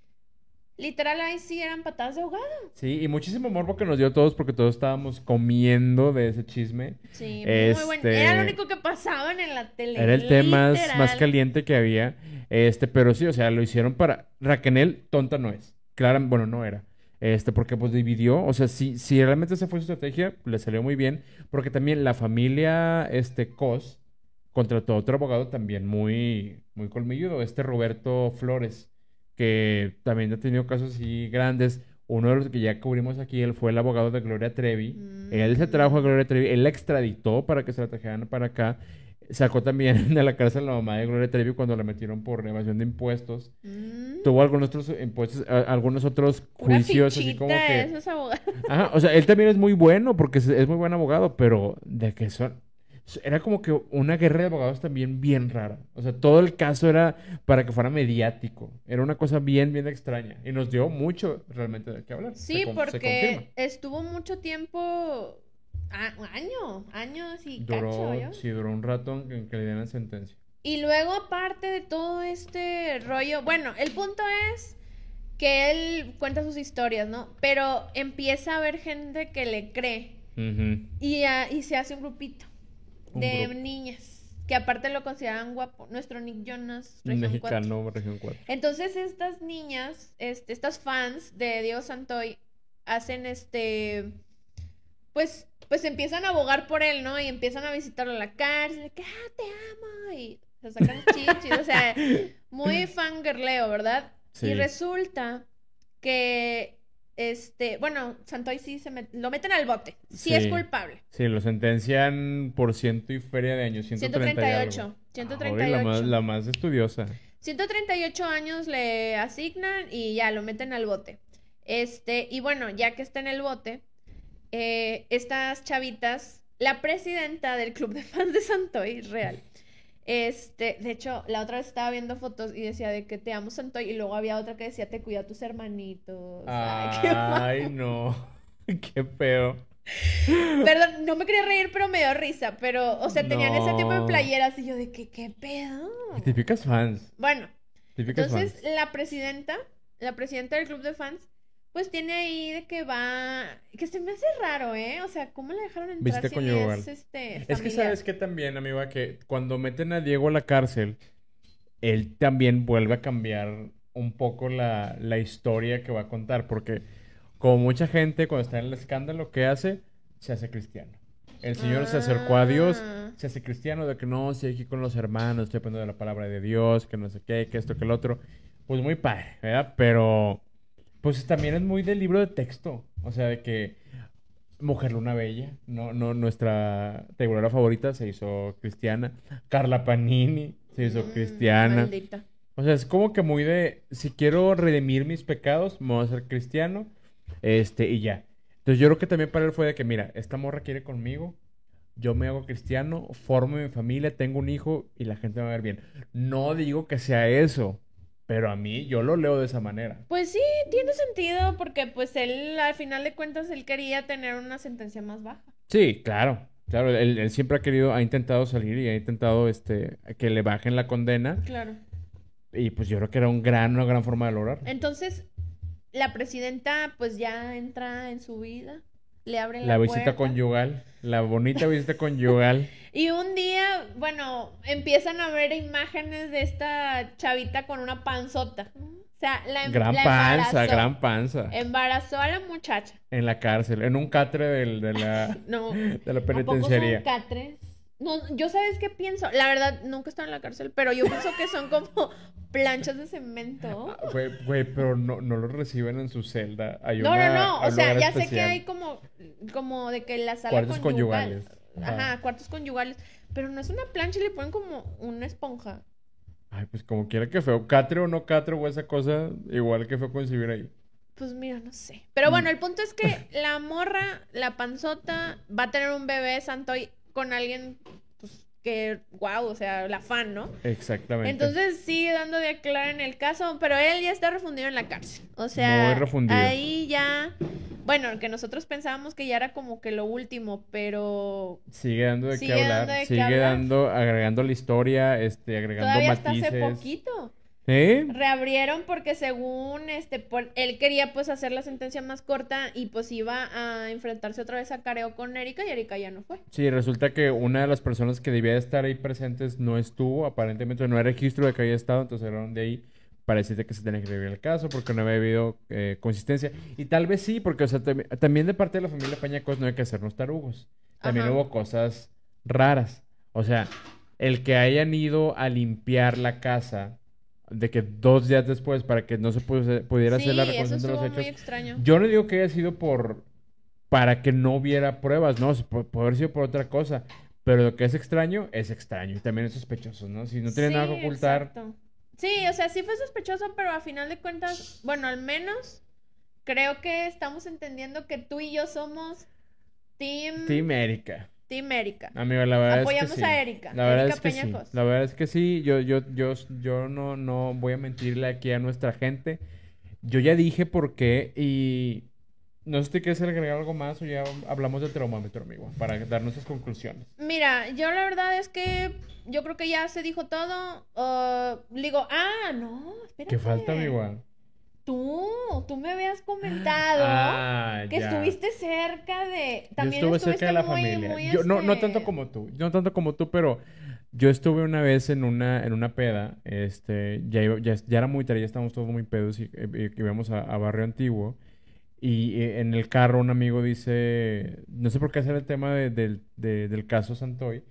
literal ahí sí eran patadas de ahogado.
Sí, y muchísimo morbo que nos dio a todos porque todos estábamos comiendo de ese chisme.
Sí, muy bueno.
Este,
Era lo único que pasaban en la tele.
Era el tema más, más caliente que había. Este, pero sí, o sea, lo hicieron para. Raquel, tonta no es. Clara, bueno, no era. Este, porque pues dividió. O sea, si, si realmente esa fue su estrategia, le salió muy bien. Porque también la familia, este, Cos, contrató a otro abogado también muy, muy colmilludo, este Roberto Flores, que también ha tenido casos así grandes. Uno de los que ya cubrimos aquí, él fue el abogado de Gloria Trevi.
Mm.
Él se trajo a Gloria Trevi, él la extraditó para que se la trajeran para acá. Sacó también de la cárcel a la mamá de Gloria Trevi cuando la metieron por evasión de impuestos.
Mm.
Tuvo algunos otros impuestos, a- algunos otros
Una
juicios, así
fichita
como que...
esos abogados.
Ajá, o sea, él también es muy bueno porque es, muy buen abogado, pero de que son... Era como que una guerra de abogados también bien rara. O sea, todo el caso era para que fuera mediático. Era una cosa bien, bien extraña. Y nos dio mucho realmente de qué hablar.
Sí, porque estuvo mucho tiempo, a- año, años y cacho,
Duró,
¿yo?
sí, duró un rato en, en que le dieran la sentencia.
Y luego, aparte de todo este rollo, bueno, el punto es que él cuenta sus historias, ¿no? Pero empieza a haber gente que le cree y, ah, y se hace un grupito
Un
de
grupo.
niñas que aparte lo consideran guapo. Nuestro Nick Jonas, región.
Mexicano, región 4.
Entonces estas niñas, este, estas fans de Diego Santoy, hacen este, pues, pues empiezan a abogar por él, ¿no? Y empiezan a visitarlo a la cárcel, que, ah, te amo, y se sacan chichis, o sea, muy fangirleo, ¿verdad?
Sí.
Y resulta que, este, bueno, Santoy sí se met- lo meten al bote, sí, es culpable.
Sí, lo sentencian por ciento y feria de años, 130 y algo.
138,
Ah,
138.
órale, la, más, la más estudiosa.
138 años le asignan y ya lo meten al bote. Este, y bueno, ya que está en el bote, eh, estas chavitas, la presidenta del club de fans de Santoy, real. Este, de hecho, la otra vez estaba viendo fotos y decía de que te amo Santoy, y luego había otra que decía te cuida a tus hermanitos. Ay, qué.
Ay, no. Qué feo.
Perdón, no me quería reír, pero me dio risa. Pero, o sea, tenían ese tipo de playeras y yo de que, ¿qué pedo?
Típicas fans.
Bueno,
Típicas
Entonces,
fans.
la presidenta, la presidenta del club de fans, pues tiene ahí de que va, que se me hace raro, ¿eh? O sea, ¿cómo la dejaron entrar
Visita
si
conyugal.
es este
Es que sabes que también, amiga, que cuando meten a Diego a la cárcel, él también vuelve a cambiar un poco la, la historia que va a contar, porque como mucha gente cuando está en el escándalo, ¿qué hace? Se hace cristiano. El Señor se acercó a Dios,
Ah.
se hace cristiano de que no, estoy aquí con los hermanos, estoy aprendiendo de la palabra de Dios, que no sé qué, que esto, que el otro. Pues muy padre, ¿verdad? Pero pues también es muy del libro de texto, o sea, de que Mujer Luna Bella, no, no, nuestra tegulara favorita se hizo cristiana. Carla Panini se hizo
Mm,
cristiana.
Maldita.
O sea, es como que muy de, si quiero redimir mis pecados, me voy a hacer cristiano, este, y ya. Entonces yo creo que también para él fue de que, mira, esta morra quiere conmigo, yo me hago cristiano, formo mi familia, tengo un hijo y la gente me va a ver bien. No digo que sea eso, pero a mí yo lo leo de esa manera.
Pues sí, tiene sentido porque pues él, al final de cuentas, él quería tener una sentencia más baja.
Sí, claro. Claro, él, él siempre ha querido, ha intentado salir y ha intentado este que le bajen la condena.
Claro.
Y pues yo creo que era un gran, una gran forma de lograr.
Entonces, la presidenta pues ya entra en su vida, le la,
La visita
puerta.
conyugal, la bonita visita conyugal.
Y un día, bueno, empiezan a ver imágenes de esta chavita con una panzota. O sea, la, em-
Gran
la
panza,
embarazó.
gran panza.
Embarazó a la muchacha.
En la cárcel, en un catre del- de la,
No,
de la
¿a poco son
penitenciaría.
catres? No, yo sabes qué pienso. La verdad, nunca he estado en la cárcel, pero yo pienso que son como planchas de cemento.
Ah, Güey, güey, pero no, no lo reciben en su celda. Hay
No,
una-
no, no. O sea, ya sé que hay como, como de que la sala
Cuartos
conyugal.
conyugales.
Ajá.
Ajá.
cuartos conyugales. Pero no es una plancha y le ponen como una esponja.
Ay, pues como quiera que feo. Catre o no catre o esa cosa, igual que fue concebir ahí.
Pues mira, no sé.
Mm.
Pero bueno, el punto es que la morra, la panzota, va a tener un bebé santoy con alguien, pues, que, wow, o sea, la fan, ¿no?
Exactamente.
Entonces sigue dando de aclarar en el caso, pero él ya está refundido en la cárcel. O sea,
Muy refundido.
ahí ya, bueno, que nosotros pensábamos que ya era como que lo último, pero
Sigue dando de
Sigue
qué
dando
hablar.
qué
Sigue
hablar.
dando, agregando la historia, este, agregando
todavía hasta hace
matices.
poquito.
¿Eh?
Reabrieron porque según este por- él quería pues hacer la sentencia más corta y pues iba a enfrentarse otra vez a careo con Erika y Erika ya no fue.
Sí, resulta que una de las personas que debía estar ahí presentes no estuvo, aparentemente no hay registro de que haya estado, entonces era de ahí. Parece que se tenía que revisar el caso porque no había habido eh, consistencia. Y tal vez sí, porque o sea, tam- también de parte de la familia Pañacos no hay que hacernos tarugos. También
Ajá.
hubo cosas raras. O sea, el que hayan ido a limpiar la casa de que dos días después para que no se pudiera hacer la reconstrucción de los
muy
hechos.
extraño.
Yo no digo que haya sido por para que no hubiera pruebas, no, puede, haber sido por otra cosa, pero lo que es extraño es extraño y también es sospechoso, ¿no? Si no tiene nada que ocultar,
exacto. Sí, o sea, sí fue sospechoso, pero a final de cuentas, bueno, al menos creo que estamos entendiendo que tú y yo somos Team,
Team Erika.
Team Erika.
Amigo, la verdad
Apoyamos
es que sí.
a Erika,
La verdad
Erika
es que sí. La verdad es que sí. Yo, yo, yo, yo no, no voy a mentirle aquí a nuestra gente. Yo ya dije por qué y no sé si te quieres agregar algo más o ya hablamos del termómetro, amigo, para dar nuestras conclusiones.
Mira, yo la verdad es que yo creo que ya se dijo todo. Uh, digo, ah, no, espérate.
¿Qué falta, amigo?
Tú, tú me habías comentado
Ah,
que
ya.
estuviste cerca de. También
yo estuve
estuviste
cerca de la
muy,
familia.
muy,
yo, no, no
este,
tanto como tú, no tanto como tú, pero yo estuve una vez en una, en una peda, este, ya, iba- ya, ya era muy tarde, ya estábamos todos muy pedos y, y- y íbamos a, a Barrio Antiguo. Y en el carro un amigo dice, no sé por qué hacer el tema de- del- de- del caso Santoy,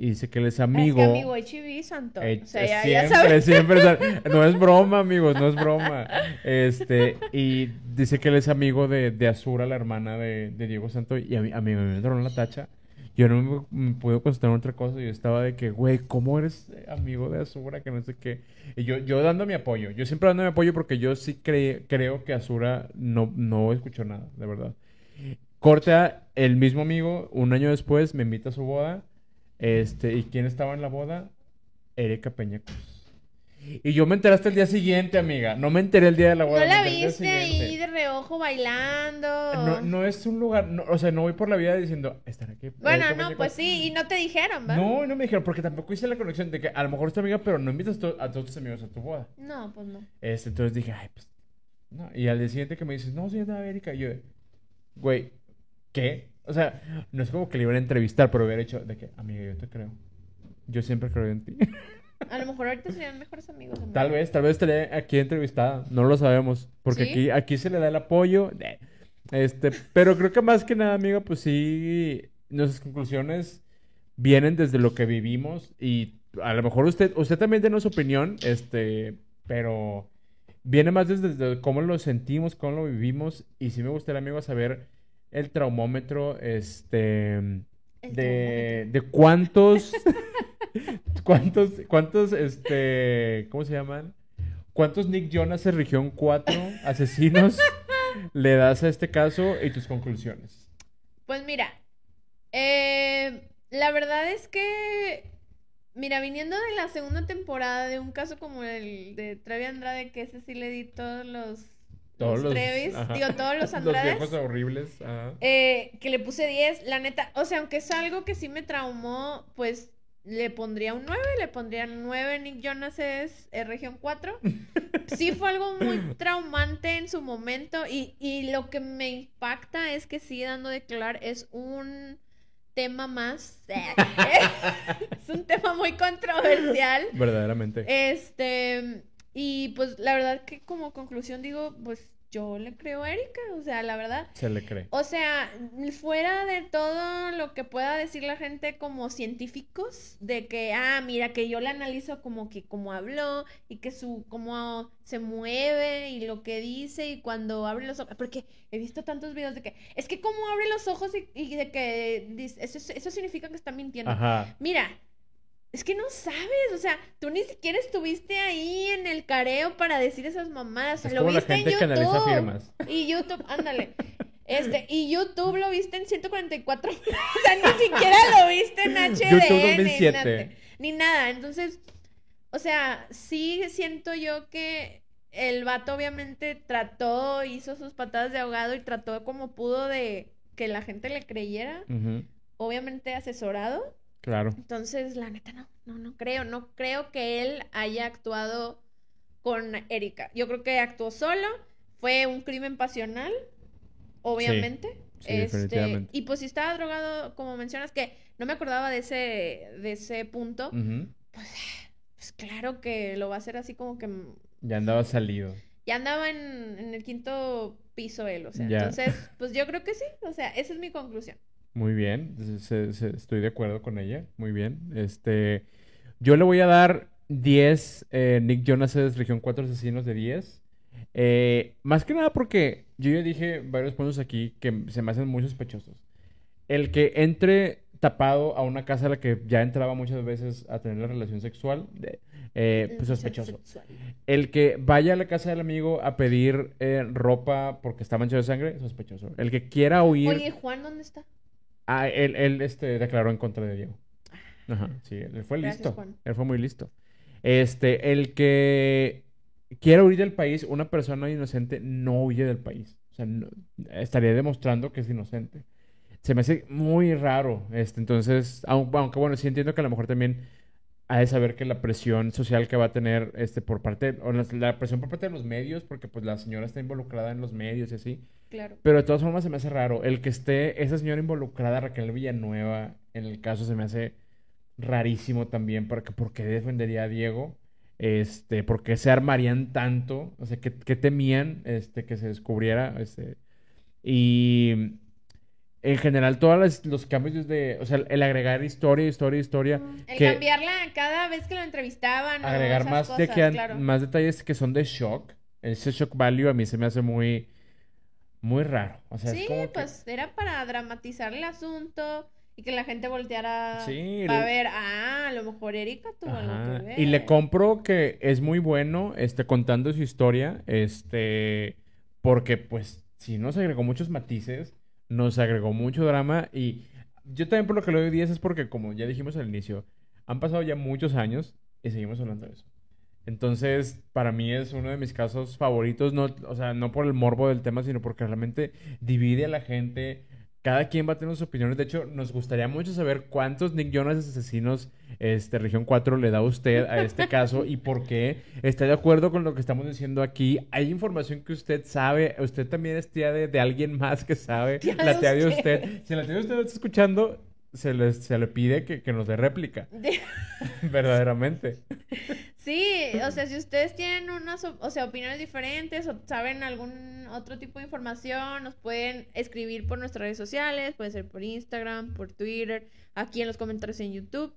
y dice que él es amigo.
Es que amigo Santo.
Eh,
o sea, ya, ya
siempre, siempre, no es broma, amigos, no es broma. Este, y dice que él es amigo de, de Azura, la hermana de, de Diego Santoy, y a mí, a mí me entró en la tacha. Yo no me, me pude concentrar en otra cosa. Yo estaba de que, güey, ¿cómo eres amigo de Azura? Que no sé qué. Y yo, yo dando mi apoyo. Yo siempre dando mi apoyo porque yo sí cre- creo que Azura no, no escuchó nada, de verdad. Corta, el mismo amigo, un año después, me invita a su boda. Este, ¿y quién estaba en la boda? Erika Peña Cruz. Y yo me enteré hasta el día siguiente, amiga. No me enteré el día de la boda.
¿No la viste ahí de reojo bailando?
No, no es un lugar, no, o sea, no voy por la vida diciendo, estará aquí.
Bueno,
Erika
no,
Peña
pues
Cruz?".
sí, y no te dijeron, ¿va?
No, no me dijeron, porque tampoco hice la conexión de que a lo mejor es tu amiga, pero no invitas a todos tus amigos a tu boda.
No, pues no.
Este, entonces dije, ay, pues. No. Y al día siguiente que me dices, no, señorita América, y yo, güey, ¿qué? O sea, no es como que le iban a entrevistar, pero hubiera hecho de que, amiga, yo te creo. Yo siempre creo en ti.
A lo mejor ahorita serían mejores amigos. amigo.
tal vez, tal vez estaré aquí entrevistada. No lo sabemos. Porque
¿Sí?
aquí, aquí se le da el apoyo. Este, pero creo que más que nada, amiga, pues sí, nuestras conclusiones vienen desde lo que vivimos y a lo mejor usted, usted también tiene su opinión, este, pero viene más desde, desde cómo lo sentimos, cómo lo vivimos y sí me gustaría, amigo, saber el traumómetro, este,
El
de, de cuántos, cuántos, cuántos, este, ¿cómo se llaman? ¿Cuántos Nick Jonas de región 4 asesinos le das a este caso y tus conclusiones?
Pues mira, eh, la verdad es que, mira, viniendo de la segunda temporada de un caso como el de Trevi Andrade, que ese sí le di todos los,
Todos
los
los-
Trevis,
ajá.
digo, todos los
Los
Andrades,
viejos horribles. ajá.
eh, que le puse 10, la neta, o sea, aunque es algo que sí me traumó, pues le pondría un 9, le pondría 9 Nick Jonas es eh, región 4. Sí fue algo muy traumante en su momento y, y lo que me impacta es que sigue dando de declarar es un tema más, es un tema muy controversial.
Verdaderamente.
Este, y pues la verdad que como conclusión digo, pues yo le creo a Erika, o sea, la verdad.
Se le cree.
O sea, fuera de todo lo que pueda decir la gente como científicos, de que, ah, mira, que yo le analizo como que cómo habló y que su, cómo se mueve y lo que dice y cuando abre los ojos, porque he visto tantos videos de que, es que cómo abre los ojos y, y de que, dice- eso, eso significa que está mintiendo.
Ajá.
Mira, es que no sabes, o sea, tú ni siquiera estuviste ahí en el careo para decir esas mamadas,
Es
lo
como la
viste
gente
en
que
YouTube.
firmas.
Y YouTube, ándale. Este, y YouTube lo viste en 144. o sea, ni siquiera lo viste en HD. Ni
2007.
nada, ni nada. Entonces, o sea, sí siento yo que el vato obviamente trató, hizo sus patadas de ahogado y trató como pudo de que la gente le creyera. Obviamente asesorado.
Claro.
Entonces, la neta, no, no, no creo, no creo que él haya actuado con Erika. Yo creo que actuó solo, fue un crimen pasional, obviamente.
sí,
este,
definitivamente.
y pues si estaba drogado, como mencionas, que no me acordaba de ese, de ese punto,
Ujú.
pues claro que lo va a hacer así como que
Ya andaba salido.
ya andaba en, en el quinto piso él, o sea,
Ya.
entonces, pues yo creo que sí, o sea, esa es mi conclusión.
Muy bien, se- se- estoy de acuerdo con ella. Muy bien. Este, yo le voy a dar 10 eh, Nick Jonas Región 4 asesinos de 10. Eh, más que nada porque yo ya dije varios puntos aquí que se me hacen muy sospechosos. El que entre tapado a una casa a la que ya entraba muchas veces a tener la relación sexual, eh, pues sospechoso. El que vaya a la casa del amigo a pedir eh, ropa porque está manchado de sangre, sospechoso. El que quiera huir...
Oye, Juan, ¿dónde está?
Ah, él, él este, declaró en contra de Diego. Ajá, sí, él fue
Gracias,
listo.
Juan.
Él fue muy listo. Este, el que quiera huir del país, una persona inocente no huye del país. O sea, no- estaría demostrando que es inocente. Se me hace muy raro. Este, entonces, aun- aunque, bueno, sí entiendo que a lo mejor también ha de saber que la presión social que va a tener este, por parte, o la, la presión por parte de los medios, porque pues la señora está involucrada en los medios y así.
Claro.
Pero de todas formas se me hace raro. El que esté esa señora involucrada, Raquel Villanueva, en el caso se me hace rarísimo también. Porque, ¿Por qué defendería a Diego? Este, ¿por qué se armarían tanto? O sea, ¿qué, qué temían este, que se descubriera? Este, Y en general, todos los cambios de, o sea, el agregar historia, historia, historia.
El cambiarla cada vez que lo entrevistaban.
Agregar más, de que, más detalles que son de shock. Ese shock value a mí se me hace muy, muy raro. O sea,
sí, pues era para dramatizar el asunto y que la gente volteara sí, para ver, ah, a lo mejor Erika tuvo algo que ver.
Y le compro que es muy bueno este, contando su historia, este, porque pues sí nos agregó muchos matices, nos agregó mucho drama y yo también por lo que lo doy 10 es porque como ya dijimos al inicio, han pasado ya muchos años y seguimos hablando de eso. Entonces, para mí es uno de mis casos favoritos, no, o sea, no por el morbo del tema, sino porque realmente divide a la gente, cada quien va a tener sus opiniones. De hecho, nos gustaría mucho saber cuántos Nick Jonas asesinos este, Región 4 le da a usted a este caso y por qué. ¿Está de acuerdo con lo que estamos diciendo aquí? ¿Hay información que usted sabe? ¿Usted también es tía de, alguien más que sabe? la tía de usted. Si la tía de usted está escuchando, se le, se le pide que, que nos dé réplica. Verdaderamente.
Sí, o sea, si ustedes tienen unas, o sea, opiniones diferentes o saben algún otro tipo de información, nos pueden escribir por nuestras redes sociales, puede ser por Instagram, por Twitter, aquí en los comentarios en YouTube.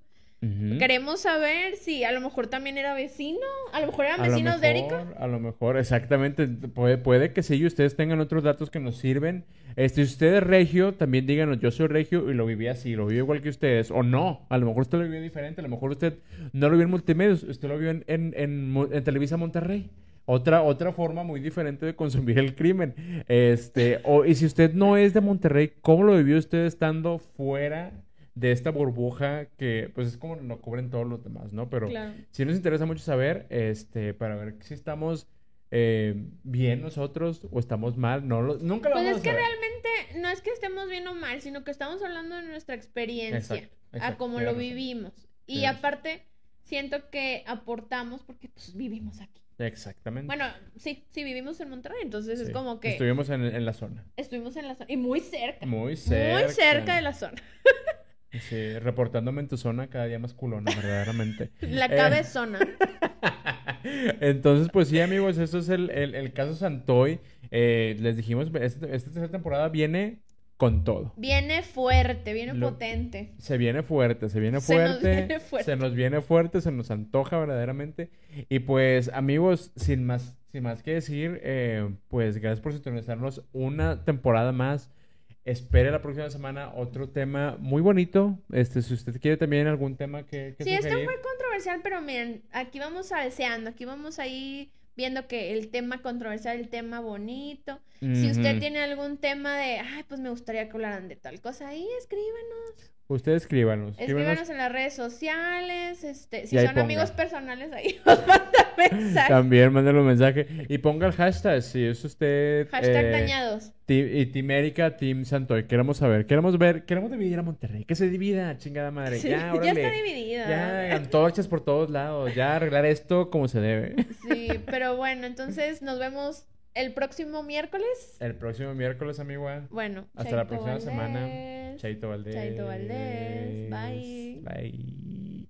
Queremos saber si a lo mejor también era vecino, a lo mejor eran vecinos de Erika.
A lo mejor, exactamente. Puede, puede que sí, y ustedes tengan otros datos que nos sirven. Este, si usted es regio, también díganos, yo soy regio y lo viví así, lo viví igual que ustedes, o no. A lo mejor usted lo vivió diferente, a lo mejor usted no lo vio en multimedios, usted lo vio en, en, en, Televisa Monterrey. Otra, otra forma muy diferente de consumir el crimen. Este, o, y si usted no es de Monterrey, ¿cómo lo vivió usted estando fuera de esta burbuja que pues es como lo cubren todos los demás, ¿no? Pero sí nos interesa mucho saber, este, para ver si estamos eh, bien nosotros o estamos mal, no nunca lo
pues
es
que realmente no es que estemos bien o mal, sino que estamos hablando de nuestra experiencia, a cómo lo vivimos. Y aparte, siento que aportamos porque pues vivimos aquí.
Exactamente.
Bueno, sí, sí, vivimos en Monterrey, entonces es como que...
Estuvimos en, en, la zona.
Estuvimos en la zona. Y muy cerca.
Muy cerca.
Muy cerca de la zona.
Sí, reportándome en tu zona cada día más culona, verdaderamente.
La eh, cabezona.
Entonces, pues sí, amigos, eso es el, el, caso Santoy. Eh, les dijimos, esta, tercera temporada viene con todo.
Viene fuerte, viene potente.
Se viene fuerte, se viene fuerte. Se nos viene fuerte. Se nos viene fuerte, se nos antoja verdaderamente. Y pues, amigos, sin más, sin más que decir, eh, pues gracias por sintonizarnos una temporada más espere la próxima semana otro tema muy bonito. Este, si usted quiere también algún tema que...
que sí, está muy controversial, pero miren, aquí vamos a deseando, aquí vamos ahí viendo que el tema controversial, el tema bonito. Si usted tiene algún tema de, ay, pues me gustaría que hablaran de tal cosa, ahí escríbanos.
Usted escríbanos.
Escríbanos en las redes sociales. Este, si son amigos personales, ahí nos manda mensaje.
También mándenle un mensaje. Y ponga el hashtag si es usted.
Hashtag eh, dañados.
y Team Erika, Team Santoy. Queremos saber, queremos ver, queremos dividir a Monterrey. Que se divida, chingada madre. ya,
ya está dividida.
Ya, antorchas por todos lados. Ya arreglar esto como se debe.
Sí, pero bueno, entonces nos vemos el próximo miércoles.
El próximo miércoles, amiga.
Bueno,
hasta la próxima semana. Chaito Valdés.
Chaito Valdés. Bye.
Bye.